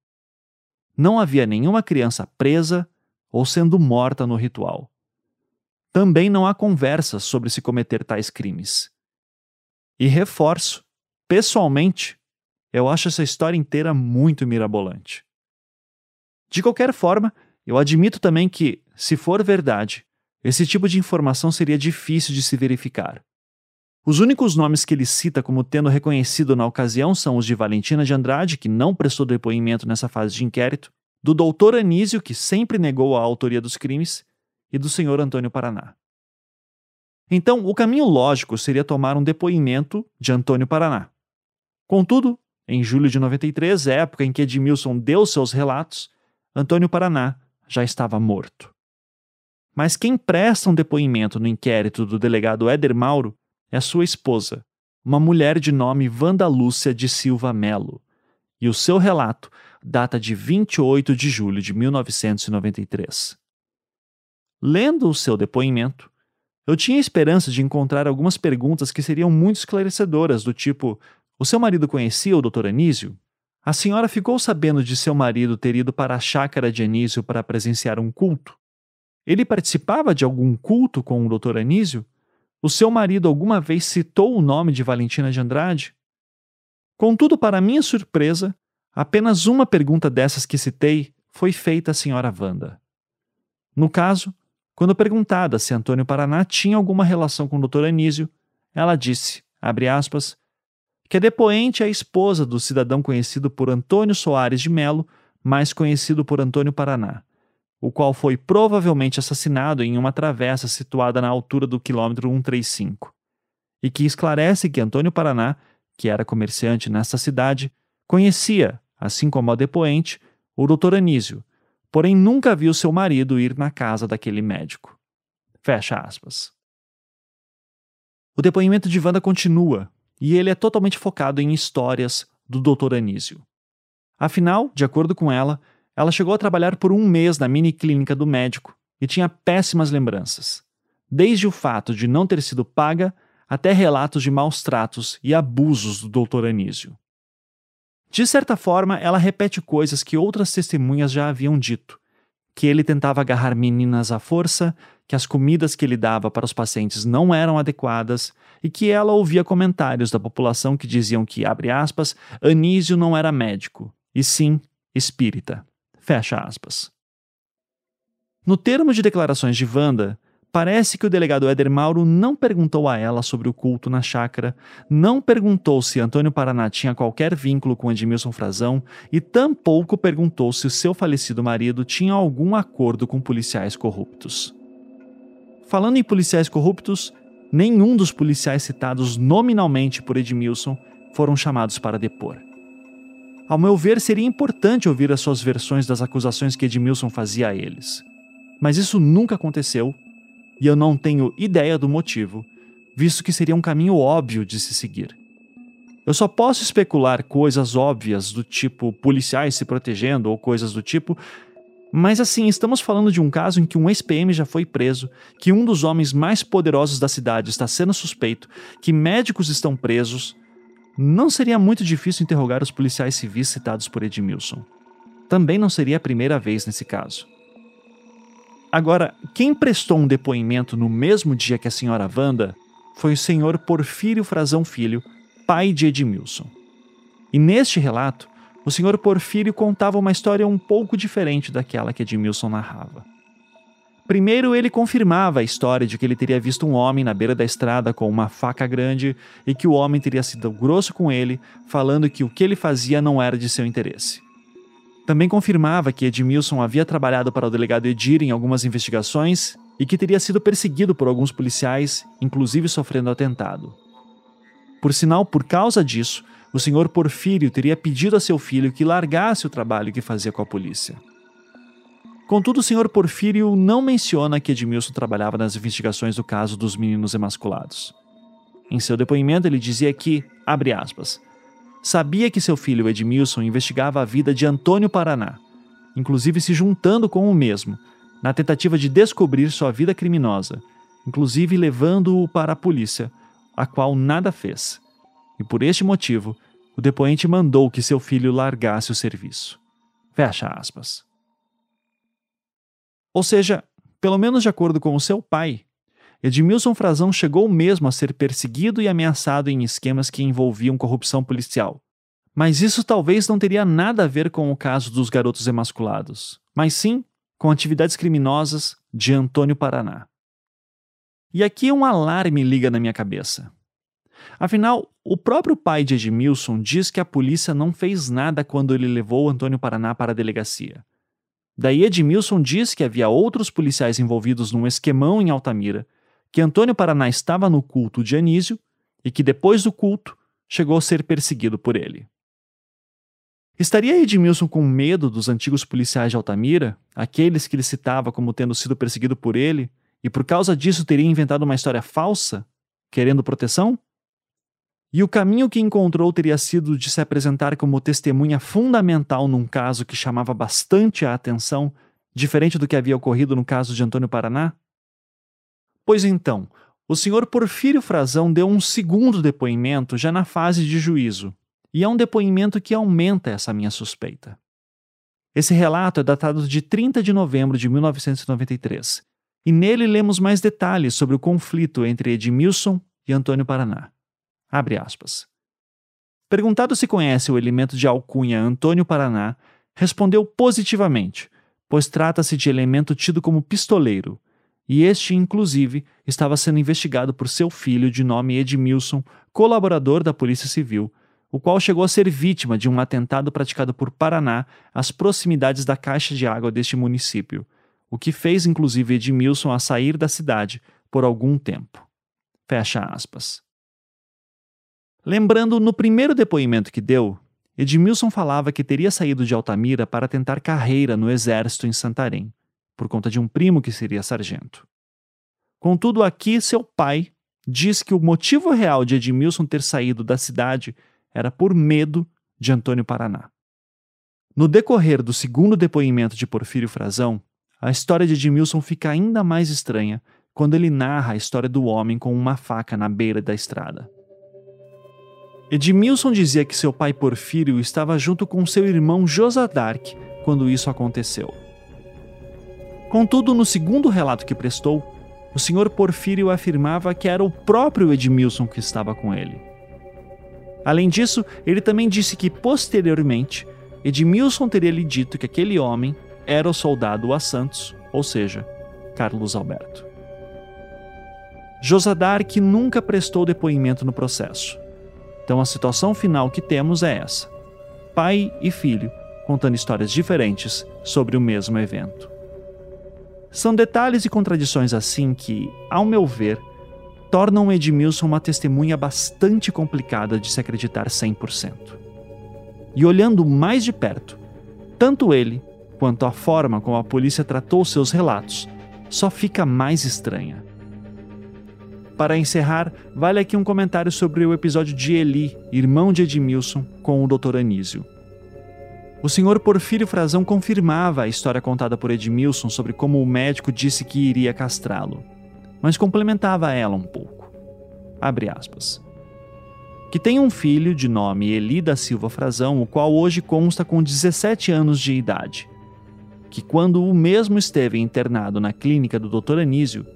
Não havia nenhuma criança presa ou sendo morta no ritual. Também não há conversas sobre se cometer tais crimes. E reforço, pessoalmente, eu acho essa história inteira muito mirabolante. De qualquer forma, eu admito também que, se for verdade, esse tipo de informação seria difícil de se verificar. Os únicos nomes que ele cita como tendo reconhecido na ocasião são os de Valentina de Andrade, que não prestou depoimento nessa fase de inquérito, do doutor Anísio, que sempre negou a autoria dos crimes, e do senhor Antônio Paraná. Então, o caminho lógico seria tomar um depoimento de Antônio Paraná. Contudo, em julho de 93, época em que Edmilson deu seus relatos, Antônio Paraná já estava morto. Mas quem presta um depoimento no inquérito do delegado Éder Mauro é sua esposa, uma mulher de nome Wanda Lúcia de Silva Melo, e o seu relato data de 28 de julho de 1993. Lendo o seu depoimento, eu tinha esperança de encontrar algumas perguntas que seriam muito esclarecedoras, do tipo: O seu marido conhecia o Dr. Anísio? A senhora ficou sabendo de seu marido ter ido para a chácara de Anísio para presenciar um culto? Ele participava de algum culto com o Dr. Anísio? O seu marido alguma vez citou o nome de Valentina de Andrade? Contudo, para minha surpresa, apenas uma pergunta dessas que citei foi feita à senhora Wanda. No caso, quando perguntada se Antônio Paraná tinha alguma relação com o Dr. Anísio, ela disse, abre aspas, que a depoente é a esposa do cidadão conhecido por Antônio Soares de Melo, mais conhecido por Antônio Paraná, o qual foi provavelmente assassinado em uma travessa situada na altura do quilômetro 135, e que esclarece que Antônio Paraná, que era comerciante nessa cidade, conhecia, assim como a depoente, o doutor Anísio, porém nunca viu seu marido ir na casa daquele médico. Fecha aspas. O depoimento de Wanda continua, e ele é totalmente focado em histórias do Dr. Anísio. Afinal, de acordo com ela, ela chegou a trabalhar por um mês na mini clínica do médico e tinha péssimas lembranças, desde o fato de não ter sido paga até relatos de maus tratos e abusos do Dr. Anísio. De certa forma, ela repete coisas que outras testemunhas já haviam dito, que ele tentava agarrar meninas à força, que as comidas que ele dava para os pacientes não eram adequadas e que ela ouvia comentários da população que diziam que, abre aspas, Anísio não era médico, e sim espírita. Fecha aspas. No termo de declarações de Wanda, parece que o delegado Éder Mauro não perguntou a ela sobre o culto na chácara, não perguntou se Antônio Paraná tinha qualquer vínculo com Edmilson Frazão e tampouco perguntou se o seu falecido marido tinha algum acordo com policiais corruptos. Falando em policiais corruptos, nenhum dos policiais citados nominalmente por Edmilson foram chamados para depor. Ao meu ver, seria importante ouvir as suas versões das acusações que Edmilson fazia a eles. Mas isso nunca aconteceu e eu não tenho ideia do motivo, visto que seria um caminho óbvio de se seguir. Eu só posso especular coisas óbvias do tipo policiais se protegendo ou coisas do tipo mas assim, estamos falando de um caso em que um ex-PM já foi preso, que um dos homens mais poderosos da cidade está sendo suspeito, que médicos estão presos. Não seria muito difícil interrogar os policiais civis citados por Edmilson. Também não seria a primeira vez nesse caso. Agora, quem prestou um depoimento no mesmo dia que a senhora Wanda foi o senhor Porfírio Frazão Filho, pai de Edmilson. E neste relato, o senhor Porfírio contava uma história um pouco diferente daquela que Edmilson narrava. Primeiro, ele confirmava a história de que ele teria visto um homem na beira da estrada com uma faca grande e que o homem teria sido grosso com ele, falando que o que ele fazia não era de seu interesse. Também confirmava que Edmilson havia trabalhado para o delegado Edir em algumas investigações e que teria sido perseguido por alguns policiais, inclusive sofrendo atentado. Por sinal, por causa disso, o senhor Porfírio teria pedido a seu filho que largasse o trabalho que fazia com a polícia. Contudo, o senhor Porfírio não menciona que Edmilson trabalhava nas investigações do caso dos meninos emasculados. Em seu depoimento, ele dizia que, abre aspas, sabia que seu filho Edmilson investigava a vida de Antônio Paraná, inclusive se juntando com o mesmo, na tentativa de descobrir sua vida criminosa, inclusive levando-o para a polícia, a qual nada fez. E por este motivo, o depoente mandou que seu filho largasse o serviço. Fecha aspas. Ou seja, pelo menos de acordo com o seu pai, Edmilson Frazão chegou mesmo a ser perseguido e ameaçado em esquemas que envolviam corrupção policial. Mas isso talvez não teria nada a ver com o caso dos garotos emasculados, mas sim com atividades criminosas de Antônio Paraná. E aqui um alarme liga na minha cabeça. Afinal, o próprio pai de Edmilson diz que a polícia não fez nada quando ele levou Antônio Paraná para a delegacia. Daí Edmilson diz que havia outros policiais envolvidos num esquemão em Altamira que Antônio Paraná estava no culto de Anísio e que depois do culto chegou a ser perseguido por ele. Estaria Edmilson com medo dos antigos policiais de Altamira, aqueles que ele citava como tendo sido perseguido por ele, e por causa disso teria inventado uma história falsa, querendo proteção? E o caminho que encontrou teria sido de se apresentar como testemunha fundamental num caso que chamava bastante a atenção, diferente do que havia ocorrido no caso de Antônio Paraná? Pois então, o senhor Porfírio Frazão deu um segundo depoimento já na fase de juízo, e é um depoimento que aumenta essa minha suspeita. Esse relato é datado de 30 de novembro de 1993, e nele lemos mais detalhes sobre o conflito entre Edmilson e Antônio Paraná. Abre aspas. Perguntado se conhece o elemento de alcunha Antônio Paraná, respondeu positivamente, pois trata-se de elemento tido como pistoleiro, e este, inclusive, estava sendo investigado por seu filho de nome Edmilson, colaborador da Polícia Civil, o qual chegou a ser vítima de um atentado praticado por Paraná às proximidades da caixa de água deste município, o que fez inclusive Edmilson a sair da cidade por algum tempo. Fecha aspas. Lembrando, no primeiro depoimento que deu, Edmilson falava que teria saído de Altamira para tentar carreira no exército em Santarém por conta de um primo que seria sargento. Contudo, aqui seu pai diz que o motivo real de Edmilson ter saído da cidade era por medo de Antônio Paraná. No decorrer do segundo depoimento de Porfírio Frazão, a história de Edmilson fica ainda mais estranha quando ele narra a história do homem com uma faca na beira da estrada. Edmilson dizia que seu pai Porfírio estava junto com seu irmão Josadark quando isso aconteceu. Contudo, no segundo relato que prestou, o senhor Porfírio afirmava que era o próprio Edmilson que estava com ele. Além disso, ele também disse que, posteriormente, Edmilson teria lhe dito que aquele homem era o soldado a Santos, ou seja, Carlos Alberto. Josadark nunca prestou depoimento no processo. Então a situação final que temos é essa: pai e filho contando histórias diferentes sobre o mesmo evento. São detalhes e contradições assim que, ao meu ver, tornam Edmilson uma testemunha bastante complicada de se acreditar 100%. E olhando mais de perto, tanto ele quanto a forma como a polícia tratou seus relatos só fica mais estranha. Para encerrar, vale aqui um comentário sobre o episódio de Eli, irmão de Edmilson, com o Dr. Anísio. O senhor Porfírio Frazão confirmava a história contada por Edmilson sobre como o médico disse que iria castrá-lo, mas complementava ela um pouco. Abre aspas. Que tem um filho de nome Eli da Silva Frazão, o qual hoje consta com 17 anos de idade. Que quando o mesmo esteve internado na clínica do Dr. Anísio,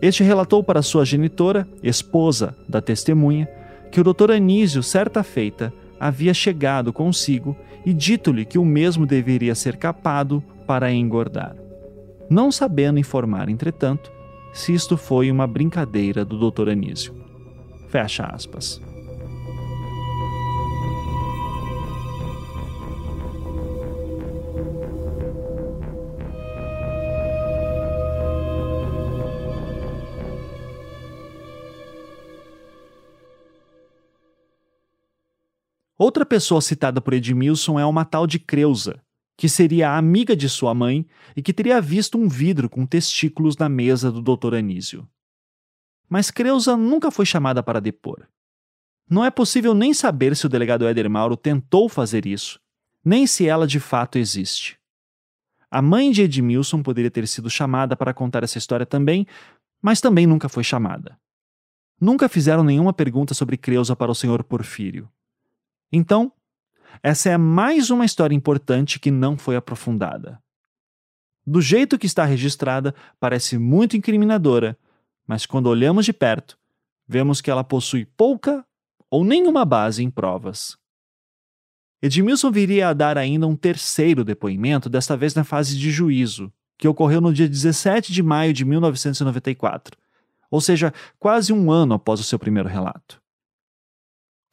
este relatou para sua genitora, esposa da testemunha, que o Dr. Anísio, certa feita, havia chegado consigo e dito-lhe que o mesmo deveria ser capado para engordar. Não sabendo informar, entretanto, se isto foi uma brincadeira do Dr. Anísio. Fecha aspas. Outra pessoa citada por Edmilson é uma tal de Creusa, que seria a amiga de sua mãe e que teria visto um vidro com testículos na mesa do Dr. Anísio. Mas Creusa nunca foi chamada para depor. Não é possível nem saber se o delegado Éder Mauro tentou fazer isso, nem se ela de fato existe. A mãe de Edmilson poderia ter sido chamada para contar essa história também, mas também nunca foi chamada. Nunca fizeram nenhuma pergunta sobre Creusa para o senhor Porfírio. Então, essa é mais uma história importante que não foi aprofundada. Do jeito que está registrada, parece muito incriminadora, mas quando olhamos de perto, vemos que ela possui pouca ou nenhuma base em provas. Edmilson viria a dar ainda um terceiro depoimento, desta vez na fase de juízo, que ocorreu no dia 17 de maio de 1994, ou seja, quase um ano após o seu primeiro relato.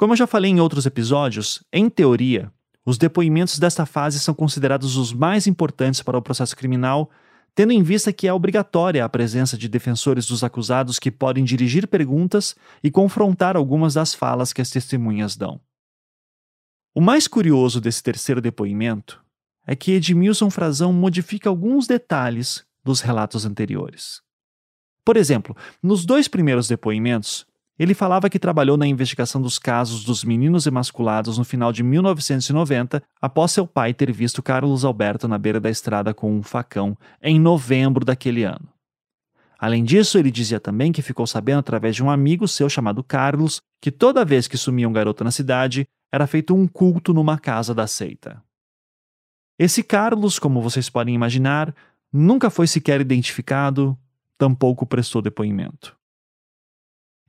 Como eu já falei em outros episódios, em teoria, os depoimentos desta fase são considerados os mais importantes para o processo criminal, tendo em vista que é obrigatória a presença de defensores dos acusados que podem dirigir perguntas e confrontar algumas das falas que as testemunhas dão. O mais curioso desse terceiro depoimento é que Edmilson Frazão modifica alguns detalhes dos relatos anteriores. Por exemplo, nos dois primeiros depoimentos, ele falava que trabalhou na investigação dos casos dos meninos emasculados no final de 1990, após seu pai ter visto Carlos Alberto na beira da estrada com um facão em novembro daquele ano. Além disso, ele dizia também que ficou sabendo através de um amigo seu chamado Carlos que toda vez que sumia um garoto na cidade, era feito um culto numa casa da seita. Esse Carlos, como vocês podem imaginar, nunca foi sequer identificado, tampouco prestou depoimento.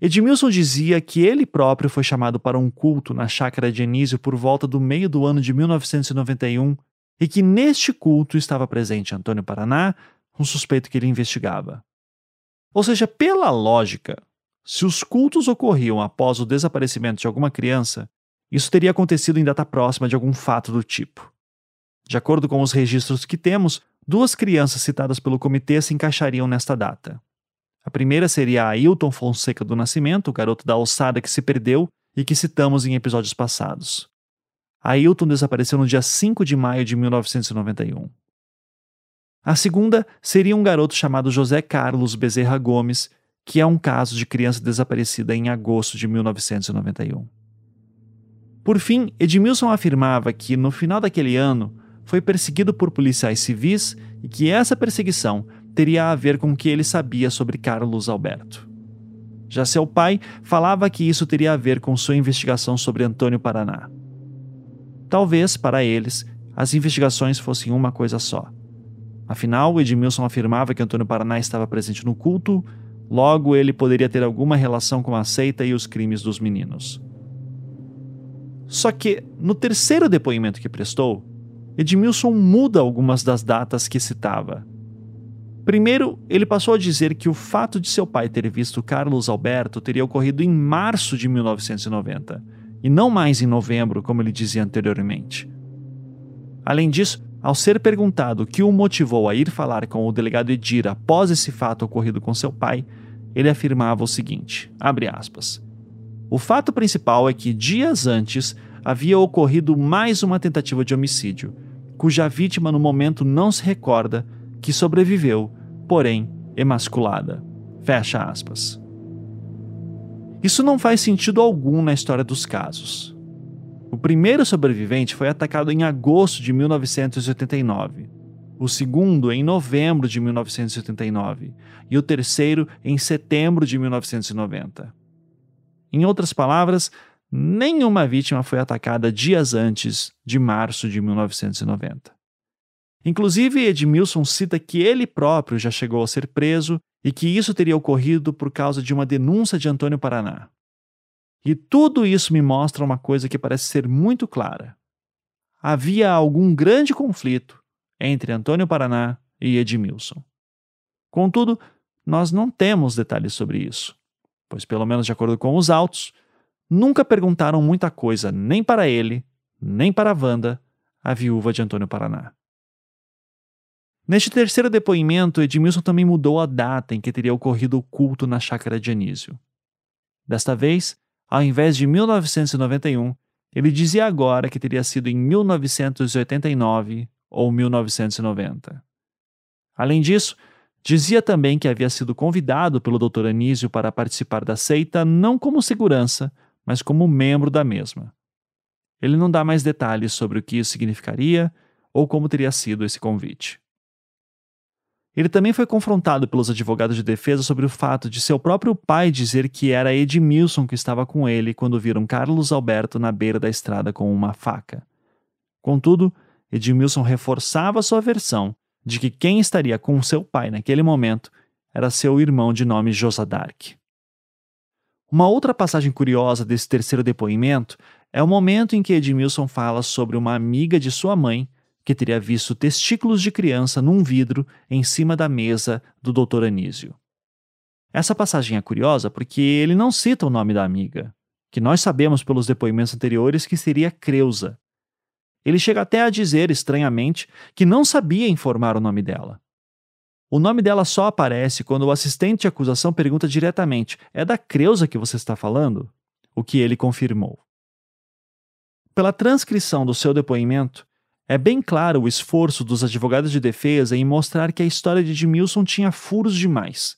Edmilson dizia que ele próprio foi chamado para um culto na chácara de Anísio por volta do meio do ano de 1991 e que neste culto estava presente Antônio Paraná, um suspeito que ele investigava. Ou seja, pela lógica, se os cultos ocorriam após o desaparecimento de alguma criança, isso teria acontecido em data próxima de algum fato do tipo. De acordo com os registros que temos, duas crianças citadas pelo comitê se encaixariam nesta data. A primeira seria Ailton Fonseca do Nascimento, o garoto da alçada que se perdeu e que citamos em episódios passados. Ailton desapareceu no dia 5 de maio de 1991. A segunda seria um garoto chamado José Carlos Bezerra Gomes, que é um caso de criança desaparecida em agosto de 1991. Por fim, Edmilson afirmava que, no final daquele ano, foi perseguido por policiais civis e que essa perseguição teria a ver com o que ele sabia sobre Carlos Alberto. Já seu pai falava que isso teria a ver com sua investigação sobre Antônio Paraná. Talvez, para eles, as investigações fossem uma coisa só. Afinal, Edmilson afirmava que Antônio Paraná estava presente no culto, logo ele poderia ter alguma relação com a seita e os crimes dos meninos. Só que, no terceiro depoimento que prestou, Edmilson muda algumas das datas que citava. Primeiro, ele passou a dizer que o fato de seu pai ter visto Carlos Alberto teria ocorrido em março de 1990, e não mais em novembro, como ele dizia anteriormente. Além disso, ao ser perguntado o que o motivou a ir falar com o delegado Edir após esse fato ocorrido com seu pai, ele afirmava o seguinte: aspas, O fato principal é que dias antes havia ocorrido mais uma tentativa de homicídio, cuja vítima no momento não se recorda que sobreviveu, porém emasculada. Fecha aspas. Isso não faz sentido algum na história dos casos. O primeiro sobrevivente foi atacado em agosto de 1989, o segundo em novembro de 1989 e o terceiro em setembro de 1990. Em outras palavras, nenhuma vítima foi atacada dias antes de março de 1990. Inclusive, Edmilson cita que ele próprio já chegou a ser preso e que isso teria ocorrido por causa de uma denúncia de Antônio Paraná. E tudo isso me mostra uma coisa que parece ser muito clara. Havia algum grande conflito entre Antônio Paraná e Edmilson. Contudo, nós não temos detalhes sobre isso, pois, pelo menos de acordo com os autos, nunca perguntaram muita coisa nem para ele, nem para Wanda, a viúva de Antônio Paraná. Neste terceiro depoimento, Edmilson também mudou a data em que teria ocorrido o culto na chácara de Anísio. Desta vez, ao invés de 1991, ele dizia agora que teria sido em 1989 ou 1990. Além disso, dizia também que havia sido convidado pelo Dr. Anísio para participar da seita não como segurança, mas como membro da mesma. Ele não dá mais detalhes sobre o que isso significaria ou como teria sido esse convite. Ele também foi confrontado pelos advogados de defesa sobre o fato de seu próprio pai dizer que era Edmilson que estava com ele quando viram Carlos Alberto na beira da estrada com uma faca. Contudo, Edmilson reforçava sua versão de que quem estaria com seu pai naquele momento era seu irmão de nome Josadark. Uma outra passagem curiosa desse terceiro depoimento é o momento em que Edmilson fala sobre uma amiga de sua mãe que teria visto testículos de criança num vidro em cima da mesa do Dr. Anísio. Essa passagem é curiosa porque ele não cita o nome da amiga, que nós sabemos pelos depoimentos anteriores que seria Creusa. Ele chega até a dizer, estranhamente, que não sabia informar o nome dela. O nome dela só aparece quando o assistente de acusação pergunta diretamente: É da Creusa que você está falando? O que ele confirmou. Pela transcrição do seu depoimento, é bem claro o esforço dos advogados de defesa em mostrar que a história de Edmilson tinha furos demais.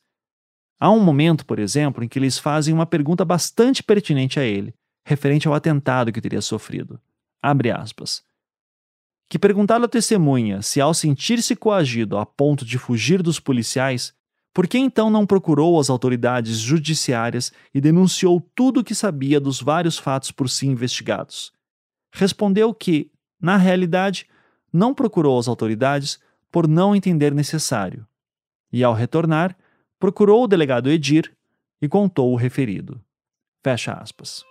Há um momento, por exemplo, em que eles fazem uma pergunta bastante pertinente a ele, referente ao atentado que teria sofrido. Abre aspas. Que perguntado à testemunha se, ao sentir-se coagido a ponto de fugir dos policiais, por que então não procurou as autoridades judiciárias e denunciou tudo o que sabia dos vários fatos por si investigados? Respondeu que, na realidade, não procurou as autoridades por não entender necessário. E, ao retornar, procurou o delegado Edir e contou o referido. Fecha aspas.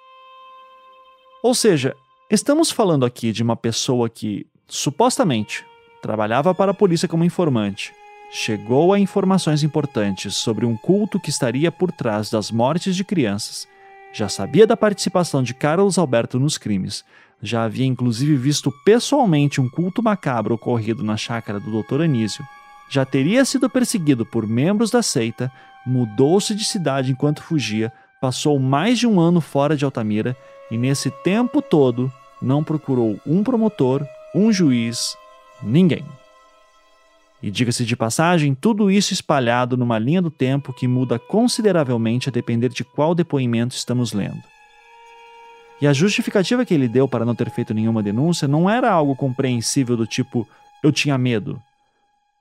Ou seja, estamos falando aqui de uma pessoa que, supostamente, trabalhava para a polícia como informante, chegou a informações importantes sobre um culto que estaria por trás das mortes de crianças, já sabia da participação de Carlos Alberto nos crimes já havia inclusive visto pessoalmente um culto macabro ocorrido na chácara do Dr. Anísio, já teria sido perseguido por membros da seita, mudou-se de cidade enquanto fugia, passou mais de um ano fora de Altamira e nesse tempo todo não procurou um promotor, um juiz, ninguém. E diga-se de passagem, tudo isso espalhado numa linha do tempo que muda consideravelmente a depender de qual depoimento estamos lendo. E a justificativa que ele deu para não ter feito nenhuma denúncia não era algo compreensível do tipo eu tinha medo.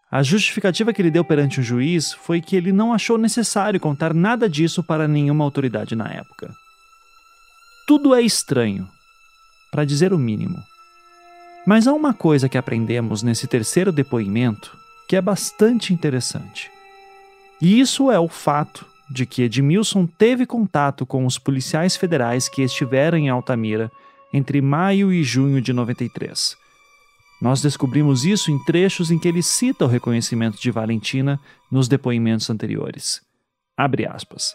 A justificativa que ele deu perante o juiz foi que ele não achou necessário contar nada disso para nenhuma autoridade na época. Tudo é estranho, para dizer o mínimo. Mas há uma coisa que aprendemos nesse terceiro depoimento que é bastante interessante. E isso é o fato de que Edmilson teve contato com os policiais federais que estiveram em Altamira entre maio e junho de 93. Nós descobrimos isso em trechos em que ele cita o reconhecimento de Valentina nos depoimentos anteriores. Abre aspas.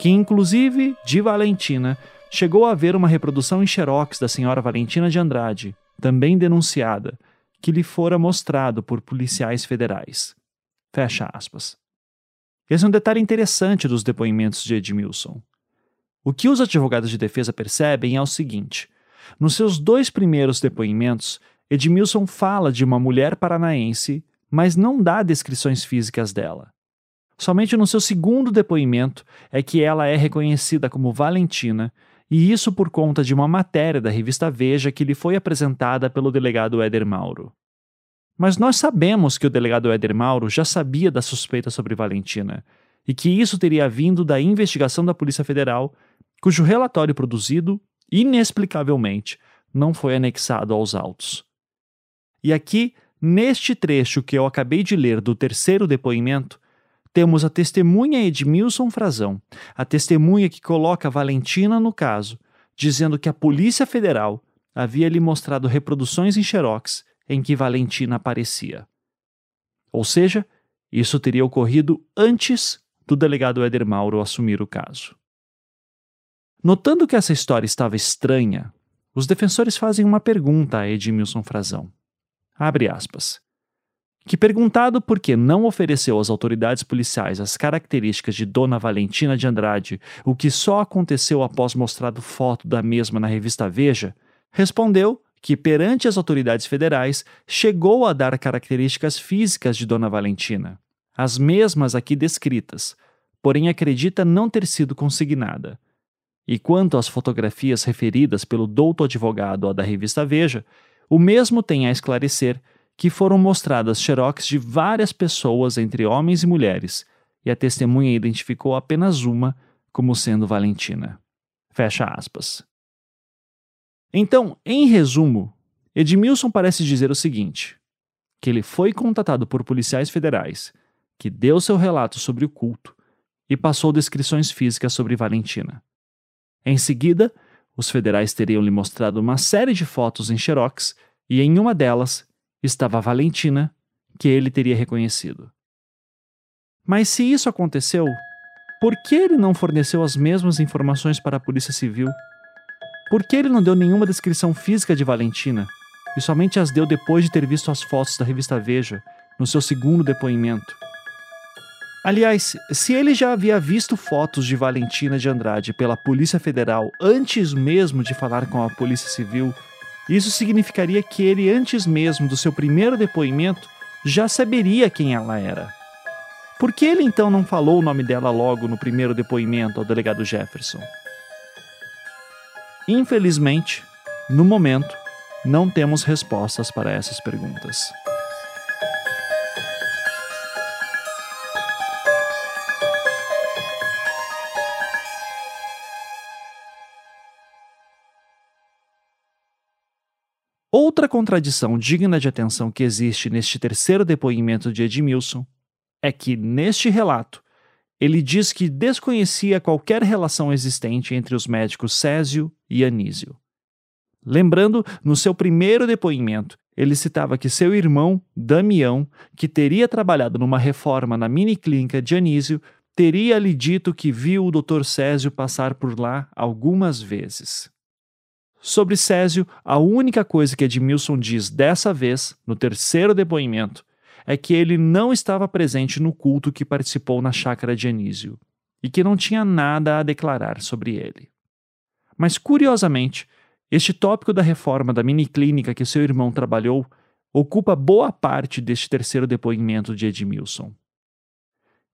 Que, inclusive, de Valentina, chegou a haver uma reprodução em xerox da senhora Valentina de Andrade, também denunciada, que lhe fora mostrado por policiais federais. Fecha aspas. Esse é um detalhe interessante dos depoimentos de Edmilson. O que os advogados de defesa percebem é o seguinte: nos seus dois primeiros depoimentos, Edmilson fala de uma mulher paranaense, mas não dá descrições físicas dela. Somente no seu segundo depoimento é que ela é reconhecida como Valentina, e isso por conta de uma matéria da revista Veja que lhe foi apresentada pelo delegado Éder Mauro. Mas nós sabemos que o delegado Éder Mauro já sabia da suspeita sobre Valentina e que isso teria vindo da investigação da Polícia Federal, cujo relatório produzido, inexplicavelmente, não foi anexado aos autos. E aqui, neste trecho que eu acabei de ler do terceiro depoimento, temos a testemunha Edmilson Frazão, a testemunha que coloca Valentina no caso, dizendo que a Polícia Federal havia lhe mostrado reproduções em xerox em que Valentina aparecia. Ou seja, isso teria ocorrido antes do delegado Éder Mauro assumir o caso. Notando que essa história estava estranha, os defensores fazem uma pergunta a Edmilson Frazão. Abre aspas. Que perguntado por que não ofereceu às autoridades policiais as características de Dona Valentina de Andrade, o que só aconteceu após mostrado foto da mesma na revista Veja, respondeu que, perante as autoridades federais, chegou a dar características físicas de Dona Valentina, as mesmas aqui descritas, porém acredita não ter sido consignada. E quanto às fotografias referidas pelo douto advogado à da revista Veja, o mesmo tem a esclarecer que foram mostradas xerox de várias pessoas entre homens e mulheres, e a testemunha identificou apenas uma como sendo Valentina. Fecha aspas. Então, em resumo, Edmilson parece dizer o seguinte: que ele foi contatado por policiais federais, que deu seu relato sobre o culto e passou descrições físicas sobre Valentina. Em seguida, os federais teriam lhe mostrado uma série de fotos em xerox e em uma delas estava Valentina, que ele teria reconhecido. Mas se isso aconteceu, por que ele não forneceu as mesmas informações para a Polícia Civil? Por que ele não deu nenhuma descrição física de Valentina e somente as deu depois de ter visto as fotos da revista Veja no seu segundo depoimento? Aliás, se ele já havia visto fotos de Valentina de Andrade pela Polícia Federal antes mesmo de falar com a Polícia Civil, isso significaria que ele, antes mesmo do seu primeiro depoimento, já saberia quem ela era. Por que ele então não falou o nome dela logo no primeiro depoimento ao delegado Jefferson? Infelizmente, no momento, não temos respostas para essas perguntas. Outra contradição digna de atenção que existe neste terceiro depoimento de Edmilson é que, neste relato, ele diz que desconhecia qualquer relação existente entre os médicos Césio e Anísio. Lembrando, no seu primeiro depoimento, ele citava que seu irmão, Damião, que teria trabalhado numa reforma na miniclínica de Anísio, teria lhe dito que viu o Dr. Césio passar por lá algumas vezes. Sobre Césio, a única coisa que Edmilson diz dessa vez, no terceiro depoimento, é que ele não estava presente no culto que participou na chácara de Anísio e que não tinha nada a declarar sobre ele. Mas, curiosamente, este tópico da reforma da miniclínica que seu irmão trabalhou ocupa boa parte deste terceiro depoimento de Edmilson.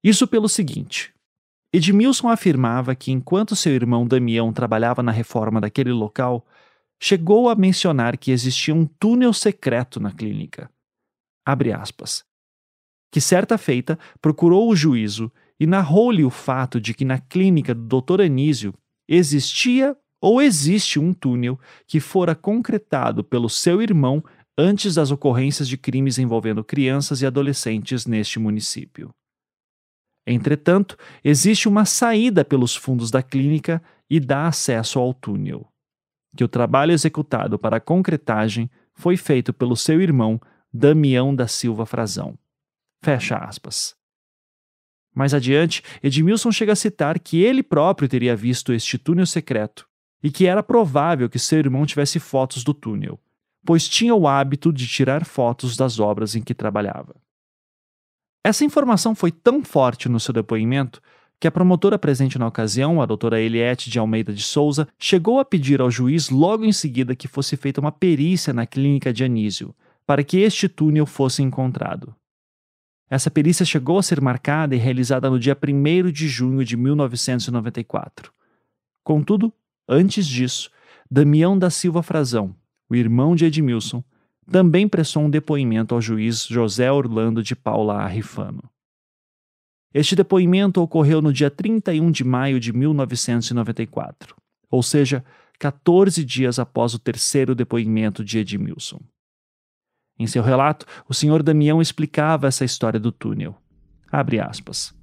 Isso pelo seguinte: Edmilson afirmava que enquanto seu irmão Damião trabalhava na reforma daquele local, chegou a mencionar que existia um túnel secreto na clínica. Abre aspas. Que certa feita procurou o juízo e narrou-lhe o fato de que na clínica do Dr. Anísio existia ou existe um túnel que fora concretado pelo seu irmão antes das ocorrências de crimes envolvendo crianças e adolescentes neste município. Entretanto, existe uma saída pelos fundos da clínica e dá acesso ao túnel que o trabalho executado para a concretagem foi feito pelo seu irmão Damião da Silva Frazão. Fecha aspas. Mais adiante, Edmilson chega a citar que ele próprio teria visto este túnel secreto e que era provável que seu irmão tivesse fotos do túnel, pois tinha o hábito de tirar fotos das obras em que trabalhava. Essa informação foi tão forte no seu depoimento que a promotora presente na ocasião, a doutora Eliette de Almeida de Souza, chegou a pedir ao juiz logo em seguida que fosse feita uma perícia na clínica de Anísio, para que este túnel fosse encontrado. Essa perícia chegou a ser marcada e realizada no dia 1 de junho de 1994. Contudo, antes disso, Damião da Silva Frazão, o irmão de Edmilson, também prestou um depoimento ao juiz José Orlando de Paula Arrifano. Este depoimento ocorreu no dia 31 de maio de 1994, ou seja, 14 dias após o terceiro depoimento de Edmilson. Em seu relato, o senhor Damião explicava essa história do túnel. Abre aspas.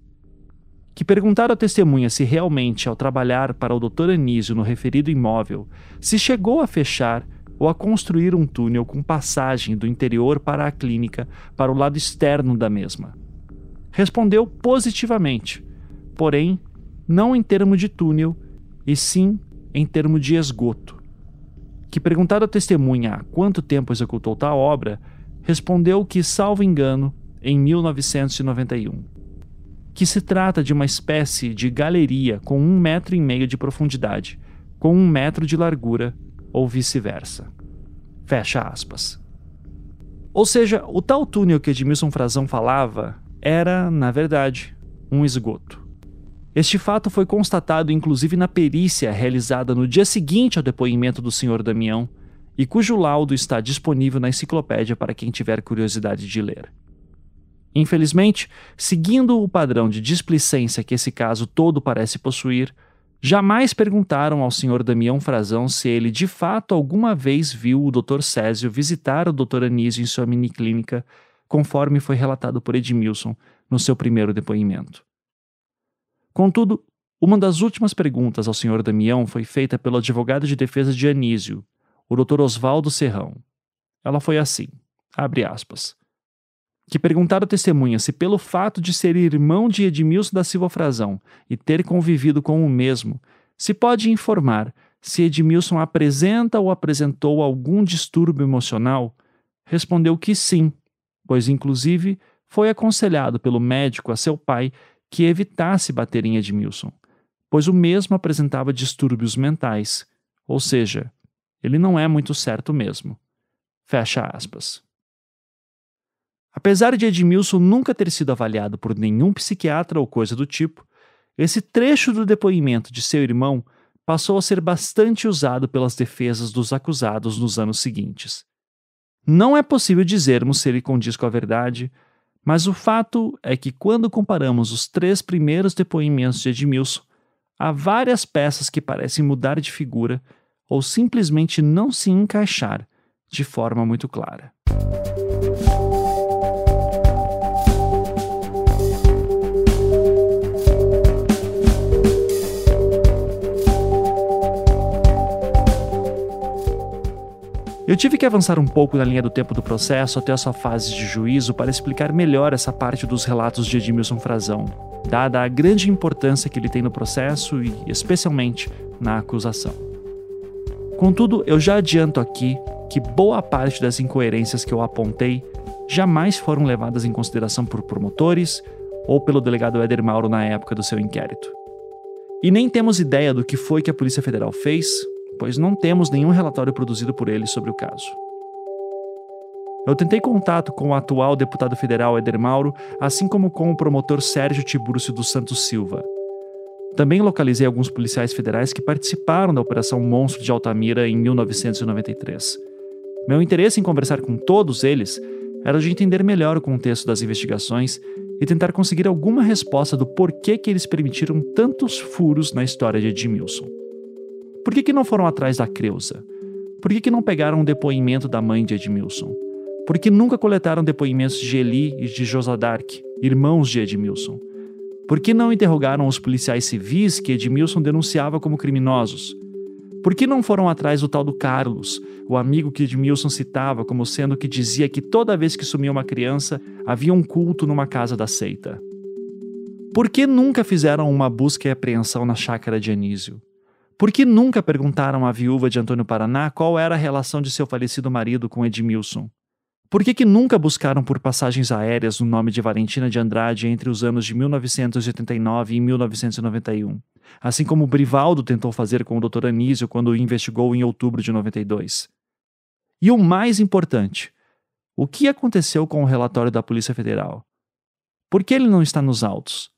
Que perguntaram à testemunha se realmente, ao trabalhar para o Dr. Anísio no referido imóvel, se chegou a fechar ou a construir um túnel com passagem do interior para a clínica para o lado externo da mesma respondeu positivamente, porém não em termo de túnel, e sim em termo de esgoto. Que perguntado à testemunha há quanto tempo executou tal obra, respondeu que, salvo engano, em 1991. Que se trata de uma espécie de galeria com um metro e meio de profundidade, com um metro de largura, ou vice-versa. Fecha aspas. Ou seja, o tal túnel que Edmilson Frazão falava era, na verdade, um esgoto. Este fato foi constatado inclusive na perícia realizada no dia seguinte ao depoimento do Sr. Damião e cujo laudo está disponível na enciclopédia para quem tiver curiosidade de ler. Infelizmente, seguindo o padrão de displicência que esse caso todo parece possuir, jamais perguntaram ao Sr. Damião Frazão se ele de fato alguma vez viu o Dr. Césio visitar o Dr. Anísio em sua miniclínica, conforme foi relatado por Edmilson no seu primeiro depoimento. Contudo, uma das últimas perguntas ao Sr. Damião foi feita pelo advogado de defesa de Anísio, o Dr. Oswaldo Serrão. Ela foi assim, abre aspas que perguntaram à testemunha se, pelo fato de ser irmão de Edmilson da Silva Frazão e ter convivido com o mesmo, se pode informar se Edmilson apresenta ou apresentou algum distúrbio emocional, respondeu que sim, pois, inclusive, foi aconselhado pelo médico a seu pai que evitasse bater em Edmilson, pois o mesmo apresentava distúrbios mentais, ou seja, ele não é muito certo mesmo. Fecha aspas. Apesar de Edmilson nunca ter sido avaliado por nenhum psiquiatra ou coisa do tipo, esse trecho do depoimento de seu irmão passou a ser bastante usado pelas defesas dos acusados nos anos seguintes. Não é possível dizermos se ele condiz com a verdade, mas o fato é que, quando comparamos os três primeiros depoimentos de Edmilson, há várias peças que parecem mudar de figura ou simplesmente não se encaixar de forma muito clara. Eu tive que avançar um pouco na linha do tempo do processo até a sua fase de juízo para explicar melhor essa parte dos relatos de Edmilson Frazão, dada a grande importância que ele tem no processo e, especialmente, na acusação. Contudo, eu já adianto aqui que boa parte das incoerências que eu apontei jamais foram levadas em consideração por promotores ou pelo delegado Éder Mauro na época do seu inquérito. E nem temos ideia do que foi que a Polícia Federal fez pois não temos nenhum relatório produzido por ele sobre o caso. Eu tentei contato com o atual deputado federal Eder Mauro, assim como com o promotor Sérgio Tiburcio dos Santos Silva. Também localizei alguns policiais federais que participaram da Operação Monstro de Altamira em 1993. Meu interesse em conversar com todos eles era de entender melhor o contexto das investigações e tentar conseguir alguma resposta do porquê que eles permitiram tantos furos na história de Edmilson. Por que, que não foram atrás da Creuza? Por que, que não pegaram um depoimento da mãe de Edmilson? Por que nunca coletaram depoimentos de Eli e de Josadark, irmãos de Edmilson? Por que não interrogaram os policiais civis que Edmilson denunciava como criminosos? Por que não foram atrás do tal do Carlos, o amigo que Edmilson citava como sendo que dizia que toda vez que sumia uma criança havia um culto numa casa da seita? Por que nunca fizeram uma busca e apreensão na chácara de Anísio? Por que nunca perguntaram à viúva de Antônio Paraná qual era a relação de seu falecido marido com Edmilson? Por que, que nunca buscaram por passagens aéreas no nome de Valentina de Andrade entre os anos de 1989 e 1991? Assim como Brivaldo tentou fazer com o Dr. Anísio quando o investigou em outubro de 92. E o mais importante, o que aconteceu com o relatório da Polícia Federal? Por que ele não está nos autos?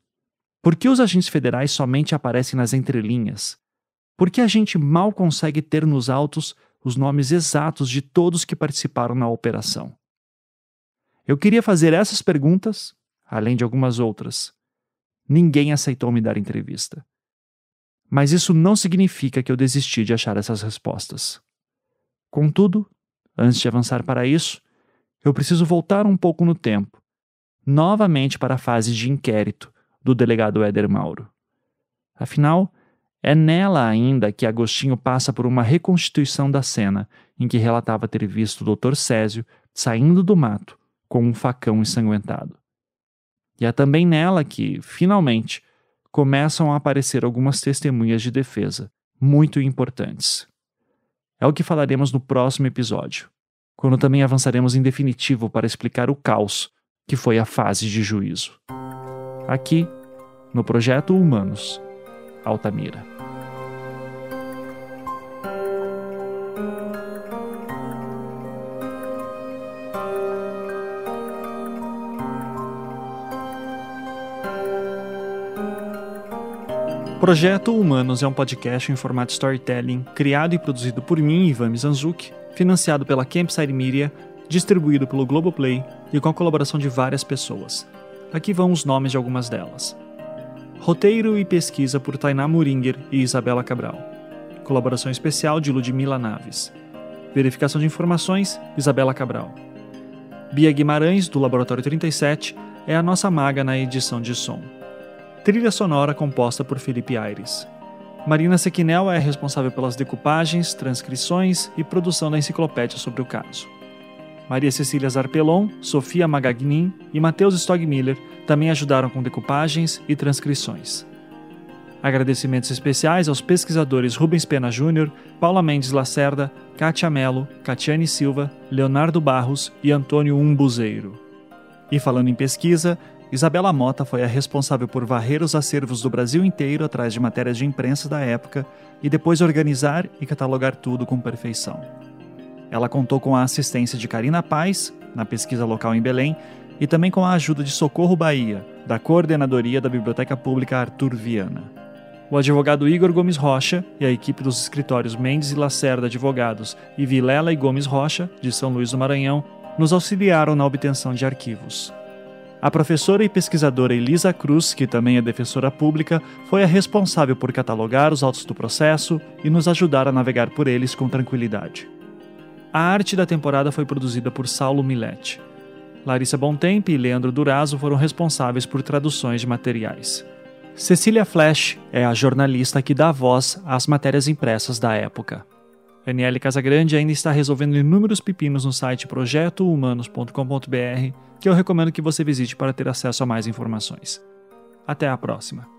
Por que os agentes federais somente aparecem nas entrelinhas? Por que a gente mal consegue ter nos autos os nomes exatos de todos que participaram na operação? Eu queria fazer essas perguntas, além de algumas outras. Ninguém aceitou me dar entrevista. Mas isso não significa que eu desisti de achar essas respostas. Contudo, antes de avançar para isso, eu preciso voltar um pouco no tempo, novamente para a fase de inquérito do delegado Éder Mauro. Afinal, é nela ainda que Agostinho passa por uma reconstituição da cena em que relatava ter visto o Dr. Césio saindo do mato com um facão ensanguentado. E é também nela que, finalmente, começam a aparecer algumas testemunhas de defesa, muito importantes. É o que falaremos no próximo episódio, quando também avançaremos em definitivo para explicar o caos que foi a fase de juízo. Aqui, no Projeto Humanos Altamira. Projeto Humanos é um podcast em formato storytelling criado e produzido por mim, Ivan Mizanzuki, financiado pela Campside Media, distribuído pelo Globoplay e com a colaboração de várias pessoas. Aqui vão os nomes de algumas delas. Roteiro e pesquisa por Tainá Muringer e Isabela Cabral. Colaboração especial de Ludmila Naves. Verificação de informações, Isabela Cabral. Bia Guimarães, do Laboratório 37, é a nossa maga na edição de som. Trilha sonora composta por Felipe Aires. Marina Sequinel é responsável pelas decupagens, transcrições e produção da enciclopédia sobre o caso. Maria Cecília Zarpelon, Sofia Magagnin e Matheus Stogmiller também ajudaram com decupagens e transcrições. Agradecimentos especiais aos pesquisadores Rubens Pena Júnior, Paula Mendes Lacerda, Kátia Melo, Catiane Silva, Leonardo Barros e Antônio Umbuzeiro. E falando em pesquisa, Isabela Mota foi a responsável por varrer os acervos do Brasil inteiro atrás de matérias de imprensa da época e depois organizar e catalogar tudo com perfeição. Ela contou com a assistência de Karina Paz, na pesquisa local em Belém, e também com a ajuda de Socorro Bahia, da Coordenadoria da Biblioteca Pública Arthur Viana. O advogado Igor Gomes Rocha e a equipe dos escritórios Mendes e Lacerda Advogados e Vilela e Gomes Rocha, de São Luís do Maranhão, nos auxiliaram na obtenção de arquivos. A professora e pesquisadora Elisa Cruz, que também é defensora pública, foi a responsável por catalogar os autos do processo e nos ajudar a navegar por eles com tranquilidade. A arte da temporada foi produzida por Saulo Milete. Larissa Bontempo e Leandro Durazo foram responsáveis por traduções de materiais. Cecília Flash é a jornalista que dá voz às matérias impressas da época. Daniele Casagrande ainda está resolvendo inúmeros pepinos no site projetohumanos.com.br, que eu recomendo que você visite para ter acesso a mais informações. Até a próxima!